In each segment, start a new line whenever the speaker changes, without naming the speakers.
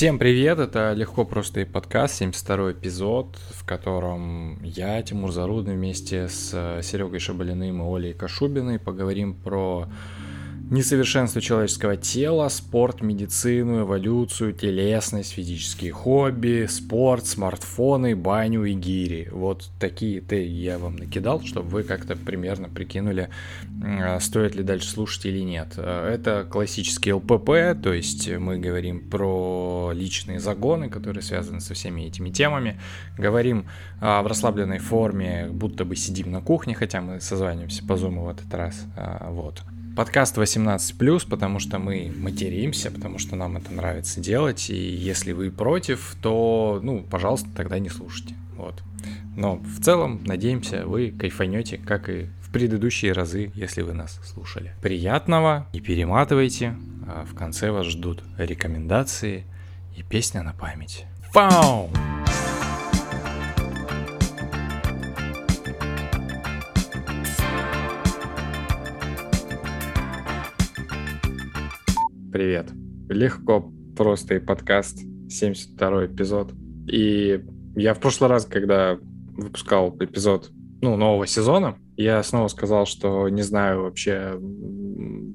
Всем привет, это Легко Просто и подкаст, 72 эпизод, в котором я, Тимур Зарудный, вместе с Серегой Шабалиным и Олей Кашубиной поговорим про Несовершенство человеческого тела, спорт, медицину, эволюцию, телесность, физические хобби, спорт, смартфоны, баню и гири. Вот такие ты я вам накидал, чтобы вы как-то примерно прикинули, стоит ли дальше слушать или нет. Это классический ЛПП, то есть мы говорим про личные загоны, которые связаны со всеми этими темами. Говорим в расслабленной форме, будто бы сидим на кухне, хотя мы созваниваемся по зуму в этот раз. А, вот. Подкаст 18+, потому что мы материмся, потому что нам это нравится делать, и если вы против, то, ну, пожалуйста, тогда не слушайте. Вот. Но в целом, надеемся, вы кайфанете, как и в предыдущие разы, если вы нас слушали. Приятного, не перематывайте, а в конце вас ждут рекомендации и песня на память. Фау! Привет. Легко, просто и подкаст, 72 эпизод. И я в прошлый раз, когда выпускал эпизод ну, нового сезона, я снова сказал, что не знаю вообще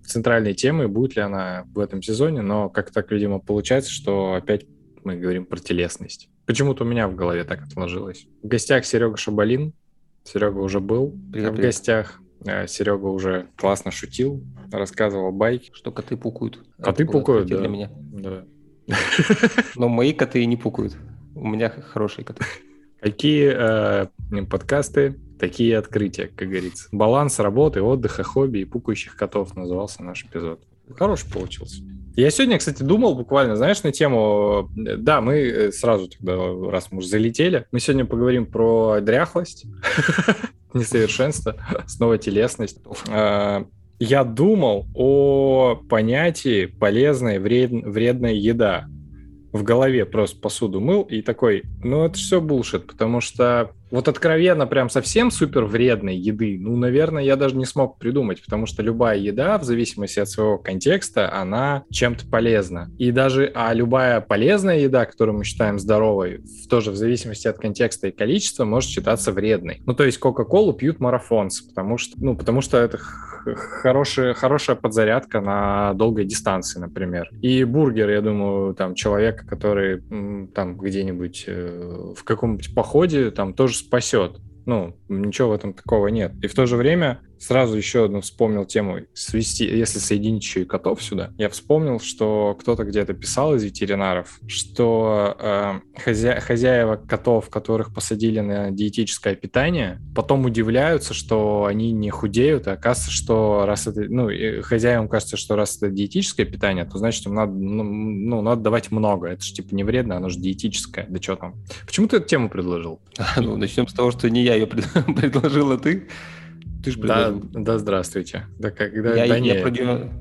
центральной темы, будет ли она в этом сезоне, но как так, видимо, получается, что опять мы говорим про телесность. Почему-то у меня в голове так отложилось. В гостях Серега Шабалин. Серега уже был привет, в привет. гостях. Э, Серега уже классно шутил, рассказывал байки.
Что коты пукают.
Коты Это пукают, да.
Для меня. Да. Но мои коты не пукают. У меня хорошие коты.
Какие э, подкасты, такие открытия, как говорится. Баланс работы, отдыха, хобби и пукающих котов назывался наш эпизод. Хороший получился. Я сегодня, кстати, думал буквально, знаешь, на тему... Да, мы э, сразу тогда, раз мы уже залетели, мы сегодня поговорим про дряхлость, несовершенство, снова телесность. А, я думал о понятии полезная, вред, вредная еда. В голове просто посуду мыл и такой, ну это все булшит, потому что вот откровенно прям совсем супер вредной еды, ну, наверное, я даже не смог придумать, потому что любая еда, в зависимости от своего контекста, она чем-то полезна. И даже, а любая полезная еда, которую мы считаем здоровой, тоже в зависимости от контекста и количества, может считаться вредной. Ну, то есть Кока-Колу пьют марафонцы, потому что, ну, потому что это хорошая, хорошая подзарядка на долгой дистанции, например. И бургер, я думаю, там человека, который там где-нибудь э, в каком-нибудь походе, там тоже спасет. Ну, ничего в этом такого нет. И в то же время Сразу еще одну вспомнил тему свести, если соединить еще и котов сюда. Я вспомнил, что кто-то где-то писал из ветеринаров, что э, хозя... хозяева котов, которых посадили на диетическое питание, потом удивляются, что они не худеют, и оказывается, что раз это, ну, хозяевам кажется, что раз это диетическое питание, то значит им надо, ну, ну надо давать много. Это же типа не вредно, оно же диетическое. Да что там? Почему ты эту тему предложил?
Ну, начнем с того, что не я ее предложил, а ты.
Ты же да, да, здравствуйте. Да,
когда, я, да, я, про нее,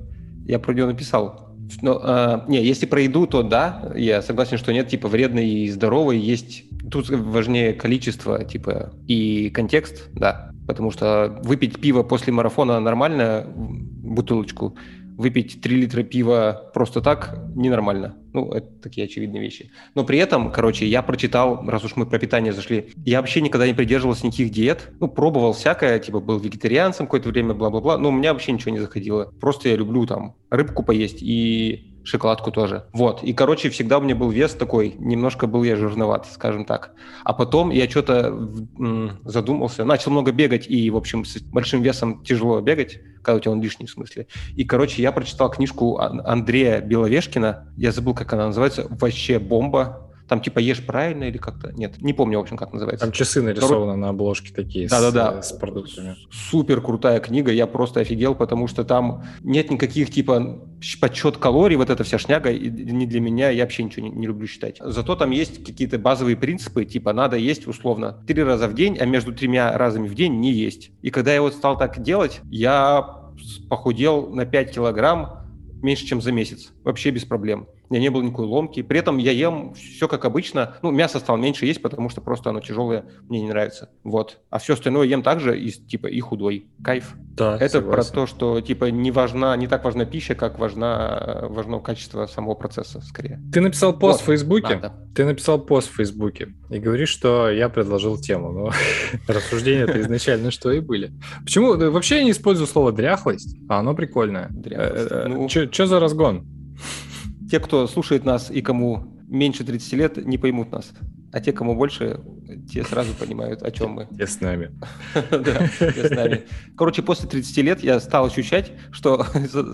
я про нее написал. Но, а, не, если про еду, то да, я согласен, что нет, типа вредной и здоровой есть. Тут важнее количество, типа, и контекст, да. Потому что выпить пиво после марафона нормально, бутылочку, выпить 3 литра пива просто так ненормально. Ну, это такие очевидные вещи. Но при этом, короче, я прочитал, раз уж мы про питание зашли, я вообще никогда не придерживался никаких диет. Ну, пробовал всякое, типа был вегетарианцем какое-то время, бла-бла-бла. Но у меня вообще ничего не заходило. Просто я люблю там рыбку поесть и шоколадку тоже. Вот. И, короче, всегда у меня был вес такой, немножко был я жирноват, скажем так. А потом я что-то задумался, начал много бегать, и, в общем, с большим весом тяжело бегать, когда у тебя он лишний в смысле. И, короче, я прочитал книжку Андрея Беловешкина, я забыл, как она называется, «Вообще бомба», там типа ешь правильно или как-то... Нет, не помню, в общем, как называется.
Там часы нарисованы Второй... на обложке такие
Да-да-да. С, с продуктами. Супер крутая книга, я просто офигел, потому что там нет никаких типа подсчет калорий, вот эта вся шняга, и не для меня, я вообще ничего не, не люблю считать. Зато там есть какие-то базовые принципы, типа надо есть условно три раза в день, а между тремя разами в день не есть. И когда я вот стал так делать, я похудел на 5 килограмм меньше, чем за месяц. Вообще без проблем. Меня не было никакой ломки. При этом я ем все как обычно. Ну, мясо стало меньше есть, потому что просто оно тяжелое, мне не нравится. Вот. А все остальное ем также и, типа, и худой. Кайф.
Да,
Это согласен. про то, что, типа, не важна, не так важна пища, как важна, важно качество самого процесса, скорее.
Ты написал пост вот. в Фейсбуке? Да, да. Ты написал пост в Фейсбуке и говоришь, что я предложил тему. Но рассуждения-то изначально что и были. Почему? Вообще я не использую слово дряхлость, а оно прикольное. Дряхлость. Э, э, ну... Что за разгон?
Те, кто слушает нас и кому меньше 30 лет, не поймут нас. А те, кому больше, те сразу понимают, о чем мы.
Те с нами.
Да, те с нами. Короче, после 30 лет я стал ощущать, что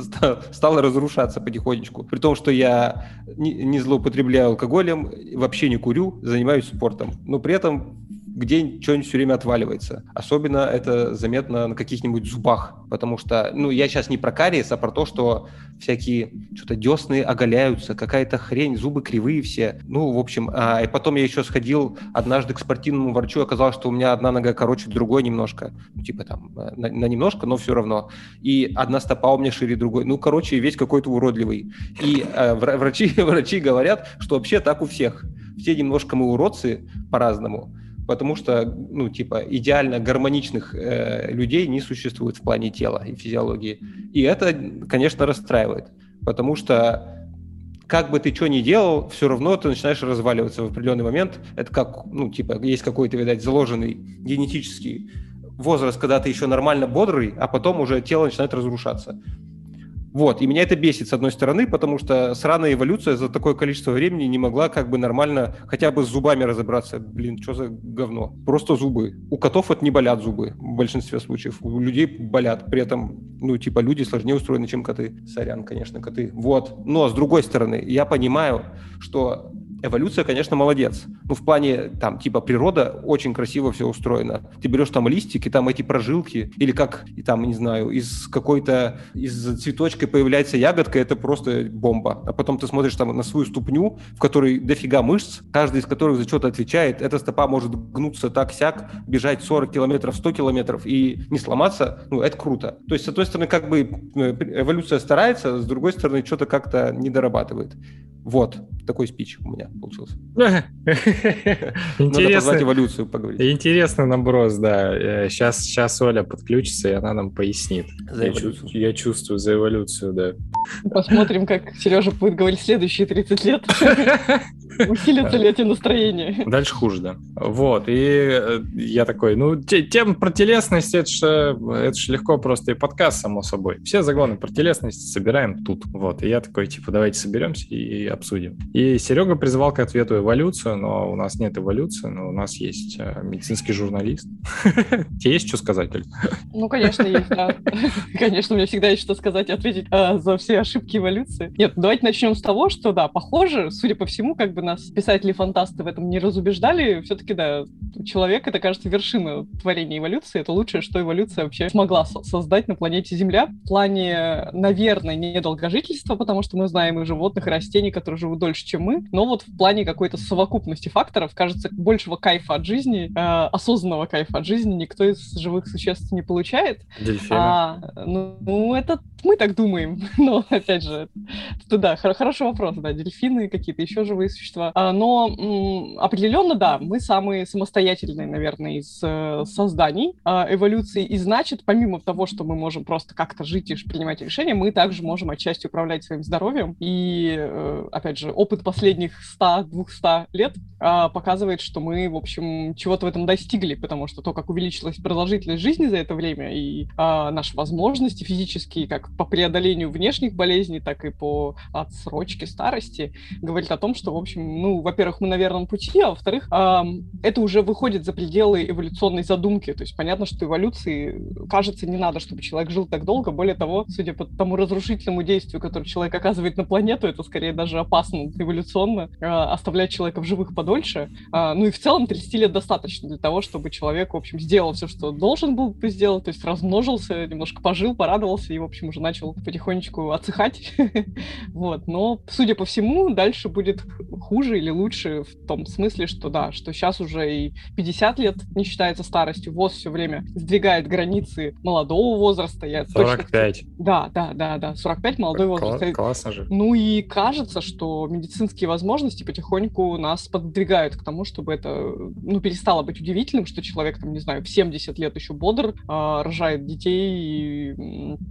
стало разрушаться потихонечку. При том, что я не злоупотребляю алкоголем, вообще не курю, занимаюсь спортом. Но при этом где что-нибудь все время отваливается. Особенно это заметно на каких-нибудь зубах, потому что, ну, я сейчас не про кариес, а про то, что всякие что-то десны оголяются, какая-то хрень, зубы кривые все. Ну, в общем, а, и потом я еще сходил однажды к спортивному врачу, оказалось, что у меня одна нога короче другой немножко, ну, типа там на, на немножко, но все равно. И одна стопа у меня шире другой. Ну, короче, весь какой-то уродливый. И э, врачи, врачи говорят, что вообще так у всех. Все немножко мы уродцы по-разному потому что, ну, типа, идеально гармоничных э, людей не существует в плане тела и физиологии. И это, конечно, расстраивает, потому что как бы ты что ни делал, все равно ты начинаешь разваливаться в определенный момент. Это как, ну, типа, есть какой-то, видать, заложенный генетический возраст, когда ты еще нормально бодрый, а потом уже тело начинает разрушаться. Вот, и меня это бесит, с одной стороны, потому что сраная эволюция за такое количество времени не могла как бы нормально хотя бы с зубами разобраться. Блин, что за говно? Просто зубы. У котов это не болят зубы в большинстве случаев. У людей болят. При этом, ну, типа, люди сложнее устроены, чем коты. Сорян, конечно, коты. Вот. Но, с другой стороны, я понимаю, что эволюция, конечно, молодец. Ну, в плане, там, типа, природа очень красиво все устроена. Ты берешь там листики, там эти прожилки, или как, и там, не знаю, из какой-то, из цветочка появляется ягодка, это просто бомба. А потом ты смотришь там на свою ступню, в которой дофига мышц, каждый из которых за что-то отвечает. Эта стопа может гнуться так-сяк, бежать 40 километров, 100 километров и не сломаться. Ну, это круто. То есть, с одной стороны, как бы э, эволюция старается, с другой стороны, что-то как-то не дорабатывает. Вот, такой спич у меня получился.
Надо позвать эволюцию поговорить. Интересный наброс, да. Сейчас, э, сейчас Оля подключится, и она нам пояснит. За я, чувствую, я чувствую за эволюцию, да.
Посмотрим, как Сережа будет говорить следующие 30 лет. Усилятся ли эти настроения?
Дальше хуже, да. Вот, и э, я такой, ну, тем про телесность, это же, это же легко просто и подкаст, само собой. Все загоны про телесность собираем тут. Вот, и я такой, типа, давайте соберемся и обсудим. И Серега призывал к ответу эволюцию, но у нас нет эволюции, но у нас есть э, медицинский журналист. Тебе есть что сказать, Оль?
Ну, конечно, есть, да. Конечно, у меня всегда есть что сказать и ответить а, за все ошибки эволюции. Нет, давайте начнем с того, что, да, похоже, судя по всему, как бы нас писатели-фантасты в этом не разубеждали, все-таки, да, человек — это, кажется, вершина творения эволюции, это лучшее, что эволюция вообще смогла создать на планете Земля. В плане, наверное, не долгожительства, потому что мы знаем и животных, и растений, которые живут дольше, чем мы, но вот в плане какой-то совокупности факторов, кажется, большего кайфа от жизни, э, осознанного кайфа от жизни никто из живых существ не получает.
Дельфины.
А, ну, ну, это мы так думаем. Но, опять же, это, да, хороший вопрос, да, дельфины, какие-то еще живые существа. А, но м, определенно, да, мы самые самостоятельные, наверное, из э, созданий э, эволюции. И значит, помимо того, что мы можем просто как-то жить и принимать решения, мы также можем отчасти управлять своим здоровьем. И, э, опять же, опыт последних 100-200 лет э, показывает, что мы, в общем, чего-то в этом достигли, потому что то, как увеличилась продолжительность жизни за это время и э, наши возможности физические, как по преодолению внешних болезней, так и по отсрочке старости, говорит о том, что, в общем, ну, во-первых, мы на верном пути, а во-вторых, э, это уже выходит за пределы эволюционной задумки. То есть понятно, что эволюции, кажется, не надо, чтобы человек жил так долго. Более того, судя по тому разрушительному действию, которое человек оказывает на планету, это скорее даже опасно эволюционно, э, оставлять человека в живых подольше. Э, ну и в целом 30 лет достаточно для того, чтобы человек, в общем, сделал все, что должен был бы сделать, то есть размножился, немножко пожил, порадовался и, в общем, уже начал потихонечку отсыхать. вот. Но, судя по всему, дальше будет хуже или лучше в том смысле, что да, что сейчас уже и 50 лет не считается старостью, ВОЗ все время сдвигает границы молодого возраста. Я
45.
Точно... Да, да, да, да, 45 молодой возраст.
Классно же.
Ну и кажется, что медицинские возможности потихоньку нас подвигают к тому, чтобы это ну, перестало быть удивительным, что человек, там, не знаю, в 70 лет еще бодр, э, рожает детей, и,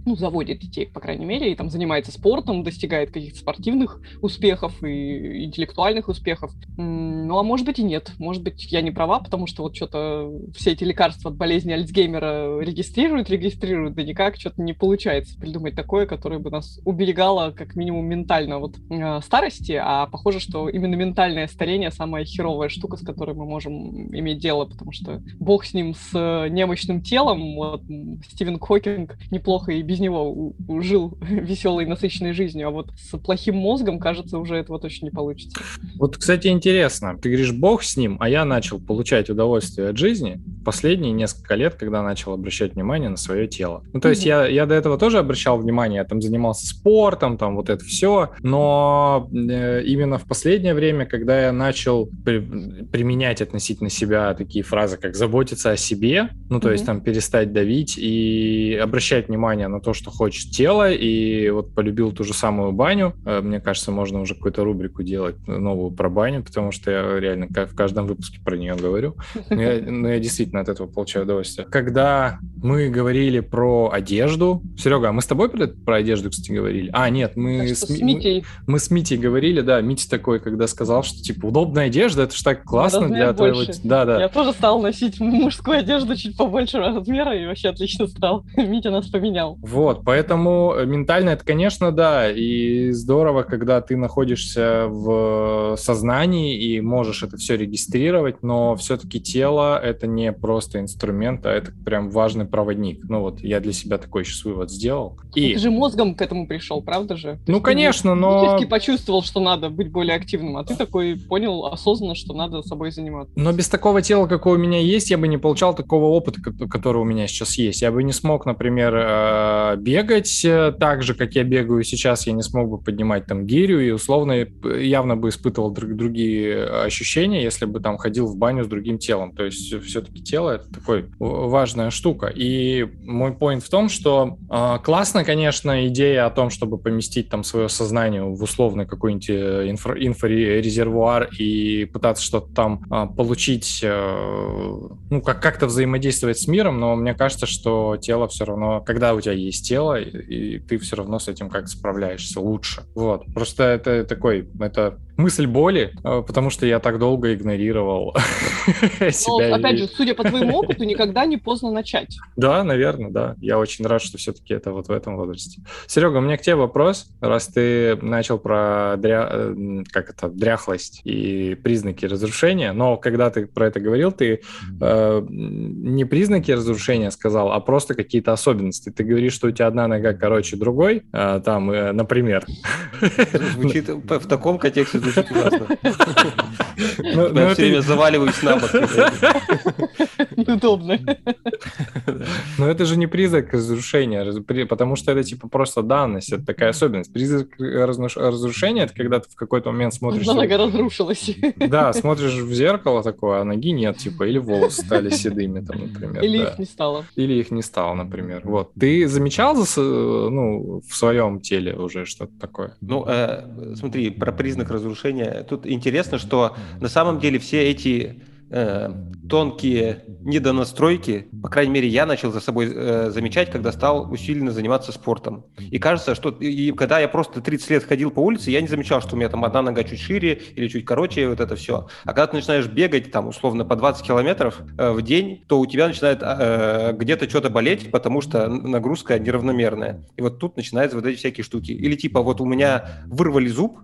ну, заводит детей, по крайней мере, и там занимается спортом, достигает каких-то спортивных успехов и интеллектуальных успехов. Ну, а может быть и нет. Может быть, я не права, потому что вот что-то все эти лекарства от болезни Альцгеймера регистрируют, регистрируют, да никак что-то не получается придумать такое, которое бы нас уберегало как минимум ментально от э, старости, а похоже, что именно ментальное старение самая херовая штука, с которой мы можем иметь дело, потому что бог с ним, с э, немощным телом, вот Стивен Хокинг неплохо и без него жил веселой, насыщенной жизнью, а вот с плохим мозгом, кажется, уже этого точно не получится.
Вот, кстати, интересно, ты говоришь, бог с ним, а я начал получать удовольствие от жизни последние несколько лет, когда начал обращать внимание на свое тело. Ну, то есть mm-hmm. я, я до этого тоже обращал внимание, я там занимался спортом, там вот это все, но э, именно в последнее время, когда я начал при, применять относительно себя такие фразы, как заботиться о себе, ну, то mm-hmm. есть там перестать давить и обращать внимание на то, что хочет тело, и вот полюбил ту же самую баню, э, мне кажется, можно уже какую-то рубрику делать новую про баню, потому что я реально в каждом выпуске про нее говорю, но я, но я действительно от этого получаю удовольствие. Когда мы говорили про одежду, Серега, а мы с тобой про, одежду, кстати, говорили? А, нет, мы с,
с.
Мы, мы с Митей говорили, да, Митя такой, когда сказал, что, типа, удобная одежда, это ж так классно для
больше.
твоего... Да, да.
Я тоже стал носить мужскую одежду чуть побольше размера и вообще отлично стал. Митя нас поменял.
Вот, поэтому ментально это, конечно, да, и здорово, когда ты находишься в сознании и можешь это все регистрировать, но все-таки тело — это не просто инструмент, а это прям важный проводник. Ну вот, я для себя такой сейчас вывод сделал.
И... Ты же мозгом к этому пришел, правда же? То
ну, конечно, но...
Ты почувствовал, что надо быть более активным, а ты такой понял осознанно, что надо собой заниматься.
Но без такого тела, какое у меня есть, я бы не получал такого опыта, который у меня сейчас есть. Я бы не смог, например, э, бегать э, так же, как я бегаю сейчас, я не смог бы поднимать там гирю, и условно э, явно бы испытывал другие ощущения, если бы там ходил в баню с другим телом. То есть все-таки тело — это такой важная штука. И мой point в том, что классно, конечно, идея о том, чтобы поместить там свое сознание в условный какой-нибудь инфра- инфорезервуар и пытаться что-то там получить, ну, как- как-то взаимодействовать с миром, но мне кажется, что тело все равно, когда у тебя есть тело, и, и ты все равно с этим как-то справляешься лучше. Вот. Просто это такой, это мысль боли, э, потому что я так долго игнорировал себя.
опять же, судя по твоему опыту, никогда не поздно начать.
Да, наверное, да. Я очень рад, что все-таки это вот в этом возрасте. Серега, у меня к тебе вопрос. Раз ты начал про дря... Э, как это, дряхлость и признаки разрушения, но когда ты про это говорил, ты э, не признаки разрушения сказал, а просто какие-то особенности. Ты говоришь, что у тебя одна нога короче другой, э, там, э, например.
Звучит в таком контексте звучит ужасно. Ну, Я все время заваливаюсь на бок.
Удобно.
Но это же не признак разрушения, потому что это типа просто данность, это такая особенность. Признак разрушения — это когда ты в какой-то момент смотришь...
Нога разрушилась.
Да, смотришь в зеркало такое, а ноги нет, типа, или волосы стали седыми, там, например.
Или их не стало.
Или их не стало, например. Вот. Ты замечал ну, в своем теле уже что-то такое?
Ну, э, смотри, про признак разрушения. Тут интересно, что на самом деле все эти э, тонкие недонастройки, по крайней мере, я начал за собой э, замечать, когда стал усиленно заниматься спортом. И кажется, что и, когда я просто 30 лет ходил по улице, я не замечал, что у меня там одна нога чуть шире или чуть короче, вот это все. А когда ты начинаешь бегать там условно по 20 километров э, в день, то у тебя начинает э, где-то что-то болеть, потому что нагрузка неравномерная. И вот тут начинаются вот эти всякие штуки. Или типа вот у меня вырвали зуб,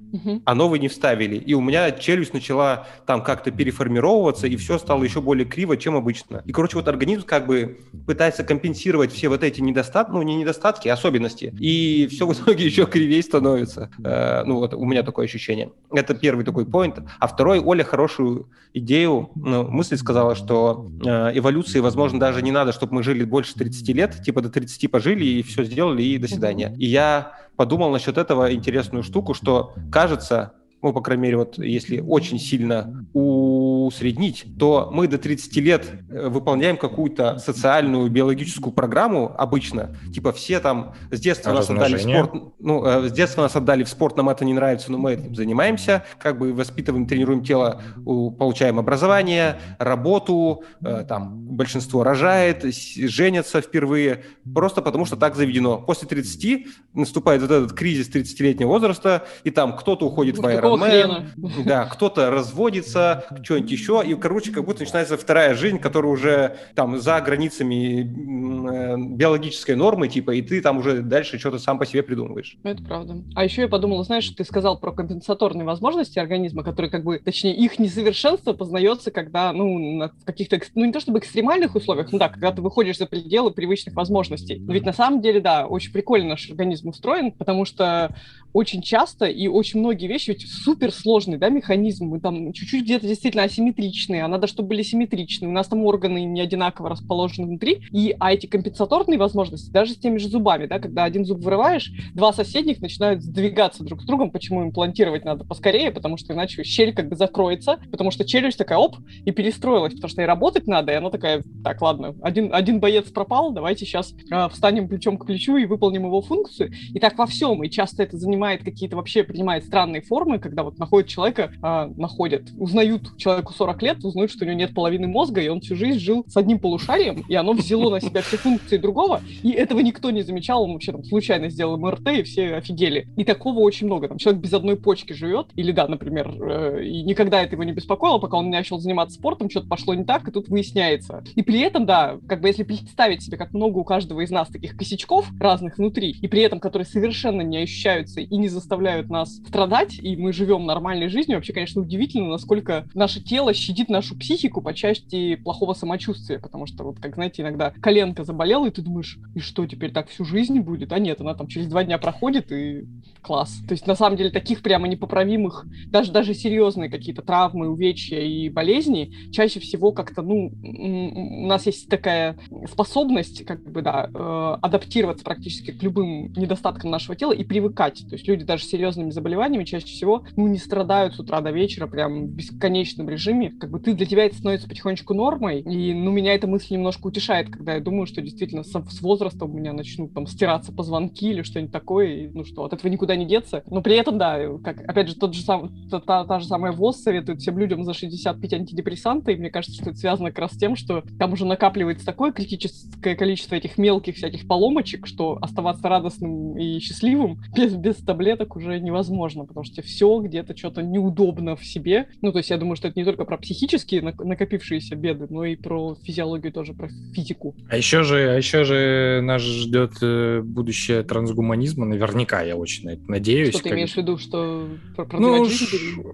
а новый не вставили, и у меня челюсть начала там как-то переформировываться, и все стало еще более криво, чем обычно. И, короче, вот организм как бы пытается компенсировать все вот эти недостатки, ну, не недостатки, а особенности. И все в итоге еще кривее становится. Э, ну, вот у меня такое ощущение. Это первый такой поинт. А второй, Оля хорошую идею, ну, мысль сказала, что э, эволюции, возможно, даже не надо, чтобы мы жили больше 30 лет, типа до 30 пожили и все сделали, и до свидания. И я подумал насчет этого интересную штуку, что кажется, ну, по крайней мере, вот если очень сильно усреднить, то мы до 30 лет э, выполняем какую-то социальную биологическую программу обычно. Типа все там с детства нас отдали в спорт, ну, э, с детства нас отдали в спорт, нам это не нравится, но мы этим занимаемся, как бы воспитываем, тренируем тело, получаем образование, работу, э, там большинство рожает, женятся впервые, просто потому что так заведено. После 30 наступает вот этот кризис 30-летнего возраста, и там кто-то уходит в Ironman, да, кто-то разводится, что-нибудь еще, и, короче, как будто начинается вторая жизнь, которая уже там за границами э, биологической нормы, типа, и ты там уже дальше что-то сам по себе придумываешь.
Это правда. А еще я подумала, знаешь, ты сказал про компенсаторные возможности организма, которые, как бы, точнее, их несовершенство познается, когда, ну, на каких-то, ну, не то чтобы экстремальных условиях, ну да, когда ты выходишь за пределы привычных возможностей. Но ведь на самом деле, да, очень прикольно наш организм устроен, потому что очень часто и очень многие вещи ведь суперсложные, да, механизмы, там чуть-чуть где-то действительно асимметричные, а надо, чтобы были симметричные. У нас там органы не одинаково расположены внутри, и, а эти компенсаторные возможности, даже с теми же зубами, да, когда один зуб вырываешь, два соседних начинают сдвигаться друг с другом, почему имплантировать надо поскорее, потому что иначе щель как бы закроется, потому что челюсть такая, оп, и перестроилась, потому что и работать надо, и она такая, так, ладно, один, один боец пропал, давайте сейчас э, встанем плечом к плечу и выполним его функцию. И так во всем, и часто это занимает принимает какие-то вообще, принимает странные формы, когда вот находят человека, а, находят, узнают человеку 40 лет, узнают, что у него нет половины мозга, и он всю жизнь жил с одним полушарием, и оно взяло на себя все функции другого, и этого никто не замечал, он вообще там случайно сделал МРТ, и все офигели. И такого очень много. Там человек без одной почки живет, или да, например, э, и никогда это его не беспокоило, пока он начал заниматься спортом, что-то пошло не так, и тут выясняется. И при этом, да, как бы если представить себе, как много у каждого из нас таких косячков разных внутри, и при этом, которые совершенно не ощущаются и не заставляют нас страдать, и мы живем нормальной жизнью. Вообще, конечно, удивительно, насколько наше тело щадит нашу психику по части плохого самочувствия, потому что, вот, как знаете, иногда коленка заболела, и ты думаешь, и что, теперь так всю жизнь будет? А нет, она там через два дня проходит, и класс. То есть, на самом деле, таких прямо непоправимых, даже, даже серьезные какие-то травмы, увечья и болезни, чаще всего как-то, ну, у нас есть такая способность, как бы, да, э, адаптироваться практически к любым недостаткам нашего тела и привыкать. То есть люди даже с серьезными заболеваниями чаще всего, ну, не страдают с утра до вечера прям в бесконечном режиме. Как бы ты, для тебя это становится потихонечку нормой, и, ну, меня эта мысль немножко утешает, когда я думаю, что действительно с, с возрастом у меня начнут там стираться позвонки или что-нибудь такое, и, ну, что от этого никуда не деться. Но при этом, да, как, опять же, тот же сам, та, та, та же самая ВОЗ советует всем людям за 65 антидепрессанты, и мне кажется, что это связано как раз с тем, что там уже накапливается такое критическое количество этих мелких всяких поломочек, что оставаться радостным и счастливым без, без таблеток уже невозможно, потому что все где-то что-то неудобно в себе. Ну, то есть я думаю, что это не только про психические накопившиеся беды, но и про физиологию тоже, про физику.
А еще же, а еще же нас ждет э, будущее трансгуманизма, наверняка, я очень на это надеюсь.
Что ты
как...
имеешь в виду, что
про ну, ш...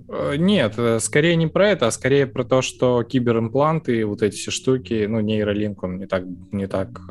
Э, нет, э, скорее не про это, а скорее про то, что киберимпланты, вот эти все штуки, ну, нейролинк, он не так, не так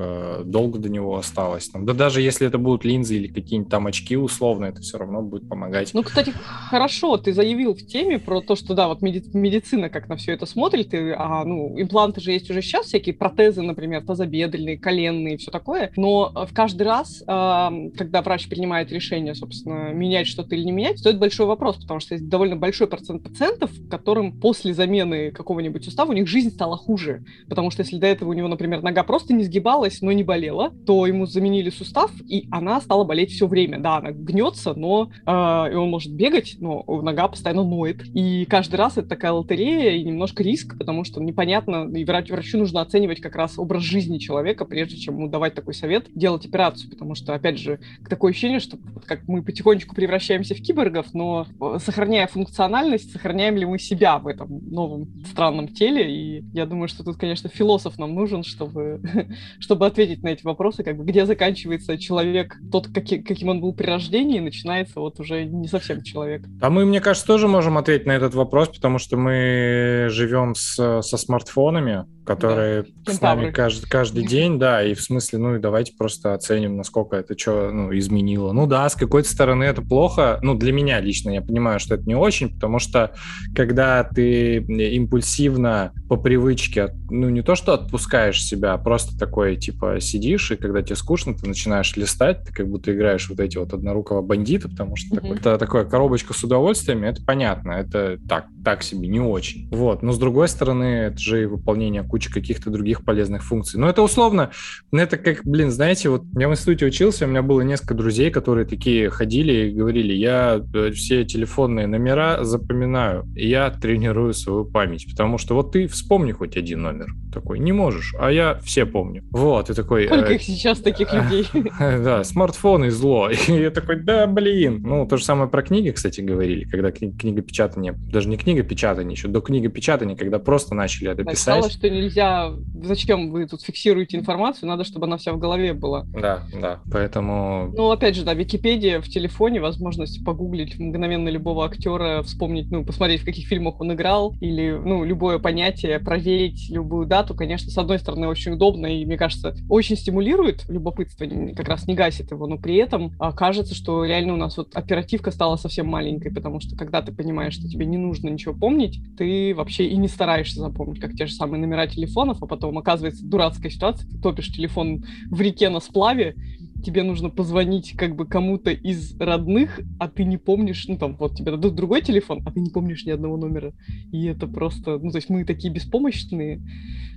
долго до него осталось. Да даже если это будут линзы или какие-нибудь там очки условно, это все равно будет помогать.
Ну, кстати, хорошо, ты заявил в теме про то, что, да, вот меди- медицина как на все это смотрит, и, а, ну, импланты же есть уже сейчас, всякие протезы, например, тазобедренные, коленные, все такое, но в каждый раз, а, когда врач принимает решение, собственно, менять что-то или не менять, стоит большой вопрос, потому что есть довольно большой процент пациентов, которым после замены какого-нибудь сустава у них жизнь стала хуже, потому что если до этого у него, например, нога просто не сгибалась, но не болела, то ему заменили сустав, и она стала болеть все время. Да, она гнется, но но э, и он может бегать, но нога постоянно ноет. И каждый раз это такая лотерея и немножко риск, потому что непонятно, и врачу нужно оценивать как раз образ жизни человека, прежде чем ему давать такой совет, делать операцию, потому что, опять же, такое ощущение, что как мы потихонечку превращаемся в киборгов, но э, сохраняя функциональность, сохраняем ли мы себя в этом новом странном теле, и я думаю, что тут, конечно, философ нам нужен, чтобы, чтобы ответить на эти вопросы, как бы где заканчивается человек, тот, каким, он был при рождении, начинается вот уже не совсем человек.
А мы, мне кажется, тоже можем ответить на этот вопрос, потому что мы живем с, со смартфонами, которые да. с нами каждый, каждый день, да, и в смысле, ну и давайте просто оценим, насколько это что ну, изменило. Ну да, с какой-то стороны это плохо, ну для меня лично, я понимаю, что это не очень, потому что когда ты импульсивно по привычке, ну, не то, что отпускаешь себя, а просто такое, типа, сидишь, и когда тебе скучно, ты начинаешь листать, ты как будто играешь вот эти вот однорукого бандита, потому что mm-hmm. такой, это такая коробочка с удовольствиями, это понятно, это так, так себе, не очень. Вот, но с другой стороны, это же и выполнение кучи каких-то других полезных функций. Но это условно, ну, это как, блин, знаете, вот я в институте учился, у меня было несколько друзей, которые такие ходили и говорили, я э, все телефонные номера запоминаю, я тренирую свою память, потому что вот ты вспомни хоть один номер. Такой, не можешь, а я все помню. Вот, и такой...
Сколько э, их сейчас таких людей?
Да, смартфоны зло. И я такой, да, блин. Ну, то же самое про книги, кстати, говорили, когда книга печатания, даже не книга печатания, еще до книги печатания, когда просто начали это писать. Сказала,
что нельзя... Зачем вы тут фиксируете информацию? Надо, чтобы она вся в голове была.
Да, да. Поэтому...
Ну, опять же, да, Википедия в телефоне, возможность погуглить мгновенно любого актера, вспомнить, ну, посмотреть, в каких фильмах он играл, или, ну, любое понятие, проверить любую дату, конечно, с одной стороны, очень удобно и, мне кажется, очень стимулирует любопытство, как раз не гасит его, но при этом а, кажется, что реально у нас вот оперативка стала совсем маленькой, потому что когда ты понимаешь, что тебе не нужно ничего помнить, ты вообще и не стараешься запомнить, как те же самые номера телефонов, а потом оказывается дурацкая ситуация, ты топишь телефон в реке на сплаве, тебе нужно позвонить как бы кому-то из родных, а ты не помнишь, ну там вот тебе дадут другой телефон, а ты не помнишь ни одного номера. И это просто, ну то есть мы такие беспомощные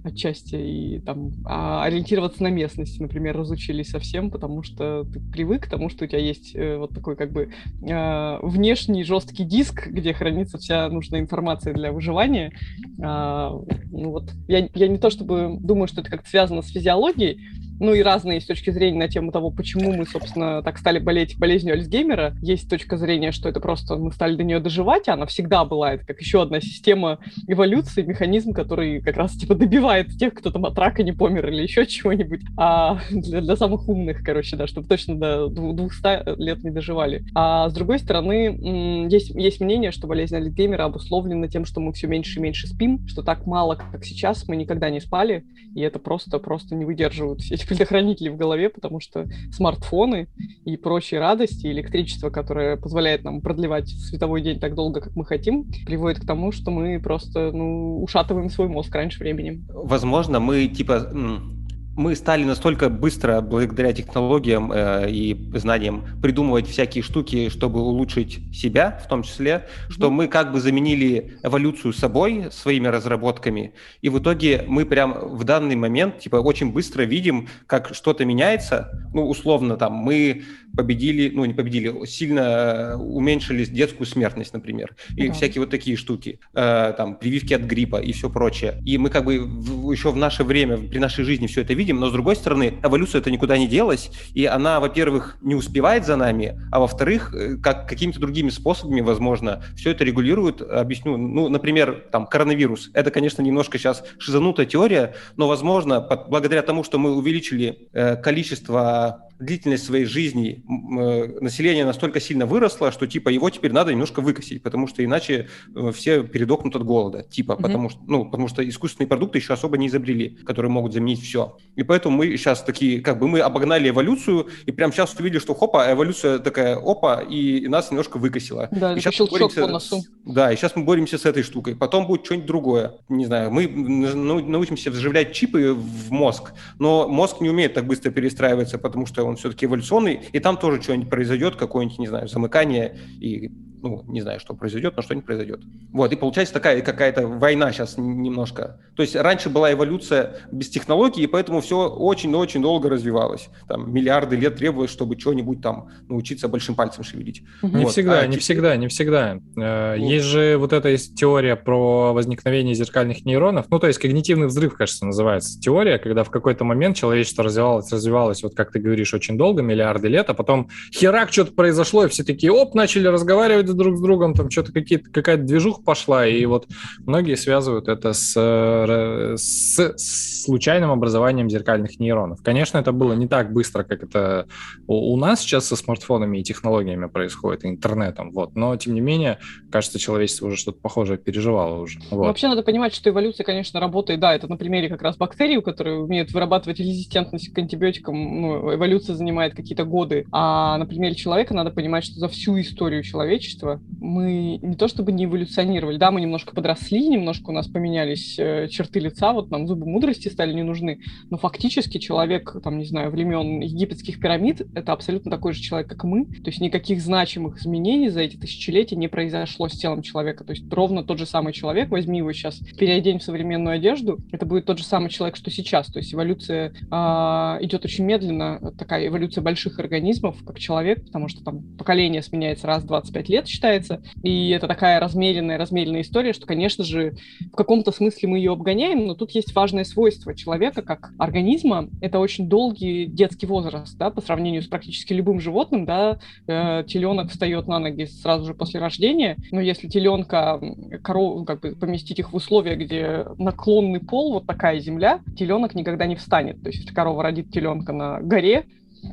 отчасти, и там а ориентироваться на местности, например, разучились совсем, потому что ты привык к тому, что у тебя есть э, вот такой как бы э, внешний жесткий диск, где хранится вся нужная информация для выживания. А, ну вот я, я не то чтобы думаю, что это как-то связано с физиологией, ну и разные с точки зрения на тему того, почему мы, собственно, так стали болеть болезнью Альцгеймера. Есть точка зрения, что это просто мы стали до нее доживать, а она всегда была. Это как еще одна система эволюции, механизм, который как раз типа добивает тех, кто там от рака не помер или еще чего-нибудь. А для, для самых умных, короче, да, чтобы точно до 200 лет не доживали. А с другой стороны, есть, есть мнение, что болезнь Альцгеймера обусловлена тем, что мы все меньше и меньше спим, что так мало, как сейчас, мы никогда не спали, и это просто-просто не выдерживают все эти предохранители в голове, потому что смартфоны и прочие радости, электричество, которое позволяет нам продлевать световой день так долго, как мы хотим, приводит к тому, что мы просто ну, ушатываем свой мозг раньше времени.
Возможно, мы типа мы стали настолько быстро, благодаря технологиям э, и знаниям, придумывать всякие штуки, чтобы улучшить себя, в том числе, что мы как бы заменили эволюцию собой, своими разработками, и в итоге мы прям в данный момент, типа, очень быстро видим, как что-то меняется, ну, условно, там, мы победили, ну, не победили, сильно э, уменьшили детскую смертность, например, и да. всякие вот такие штуки, э, там, прививки от гриппа и все прочее. И мы как бы в, еще в наше время, при нашей жизни все это видим, но с другой стороны, эволюция это никуда не делась, и она, во-первых, не успевает за нами, а во-вторых, э, как какими-то другими способами, возможно, все это регулирует. Объясню, ну, например, там, коронавирус. Это, конечно, немножко сейчас шизанутая теория, но, возможно, под, благодаря тому, что мы увеличили э, количество длительность своей жизни э, населения настолько сильно выросла, что типа его теперь надо немножко выкосить, потому что иначе э, все передохнут от голода, типа, mm-hmm. потому что, ну, потому что искусственные продукты еще особо не изобрели, которые могут заменить все. И поэтому мы сейчас такие, как бы мы обогнали эволюцию, и прямо сейчас увидели, что хопа, эволюция такая, опа, и, и нас немножко выкосила.
Да,
и
сейчас боремся, по носу.
Да, и сейчас мы боремся с этой штукой. Потом будет что-нибудь другое. Не знаю, мы научимся вживлять чипы в мозг, но мозг не умеет так быстро перестраиваться, потому что он все-таки эволюционный, и там тоже что-нибудь произойдет, какое-нибудь, не знаю, замыкание и ну, не знаю, что произойдет, но что-нибудь произойдет. Вот, и получается такая какая-то война сейчас немножко. То есть раньше была эволюция без технологий, и поэтому все очень-очень долго развивалось. Там миллиарды лет требовалось, чтобы что-нибудь там научиться большим пальцем шевелить.
Не вот. всегда, а не теперь... всегда, не всегда. Э. Есть же вот эта есть теория про возникновение зеркальных нейронов, ну, то есть когнитивный взрыв, кажется, называется теория, когда в какой-то момент человечество развивалось, развивалось, вот как ты говоришь, очень долго, миллиарды лет, а потом херак что-то произошло, и все такие, оп, начали разговаривать друг с другом, там что-то какие-то, какая-то движуха пошла, и вот многие связывают это с, э, с случайным образованием зеркальных нейронов. Конечно, это было не так быстро, как это у нас сейчас со смартфонами и технологиями происходит, и интернетом, вот, но тем не менее, кажется, человечество уже что-то похожее переживало уже. Вот.
Вообще надо понимать, что эволюция, конечно, работает, да, это на примере как раз бактерий, которые умеют вырабатывать резистентность к антибиотикам, ну, эволюция занимает какие-то годы, а на примере человека надо понимать, что за всю историю человечества человечество. Мы не то чтобы не эволюционировали, да, мы немножко подросли, немножко у нас поменялись э, черты лица, вот нам зубы мудрости стали не нужны, но фактически человек, там, не знаю, времен египетских пирамид, это абсолютно такой же человек, как мы, то есть никаких значимых изменений за эти тысячелетия не произошло с телом человека, то есть ровно тот же самый человек, возьми его сейчас, переодень в современную одежду, это будет тот же самый человек, что сейчас, то есть эволюция э, идет очень медленно, такая эволюция больших организмов, как человек, потому что там поколение сменяется раз в 25 лет, считается, и это такая размеренная, размеренная история, что, конечно же, в каком-то смысле мы ее обгоняем, но тут есть важное свойство человека как организма, это очень долгий детский возраст, да, по сравнению с практически любым животным, да, э, теленок встает на ноги сразу же после рождения, но если теленка, коров, как бы поместить их в условия, где наклонный пол, вот такая земля, теленок никогда не встанет. То есть если корова родит теленка на горе,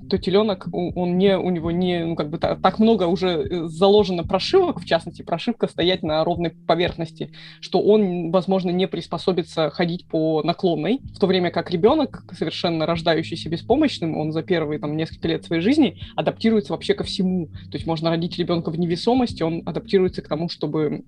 то теленок, он не, у него не, ну, как бы так, так много уже э, заложено прошивок, в частности, прошивка стоять на ровной поверхности, что он, возможно, не приспособится ходить по наклонной, в то время как ребенок, совершенно рождающийся беспомощным, он за первые там несколько лет своей жизни адаптируется вообще ко всему. То есть можно родить ребенка в невесомости, он адаптируется к тому, чтобы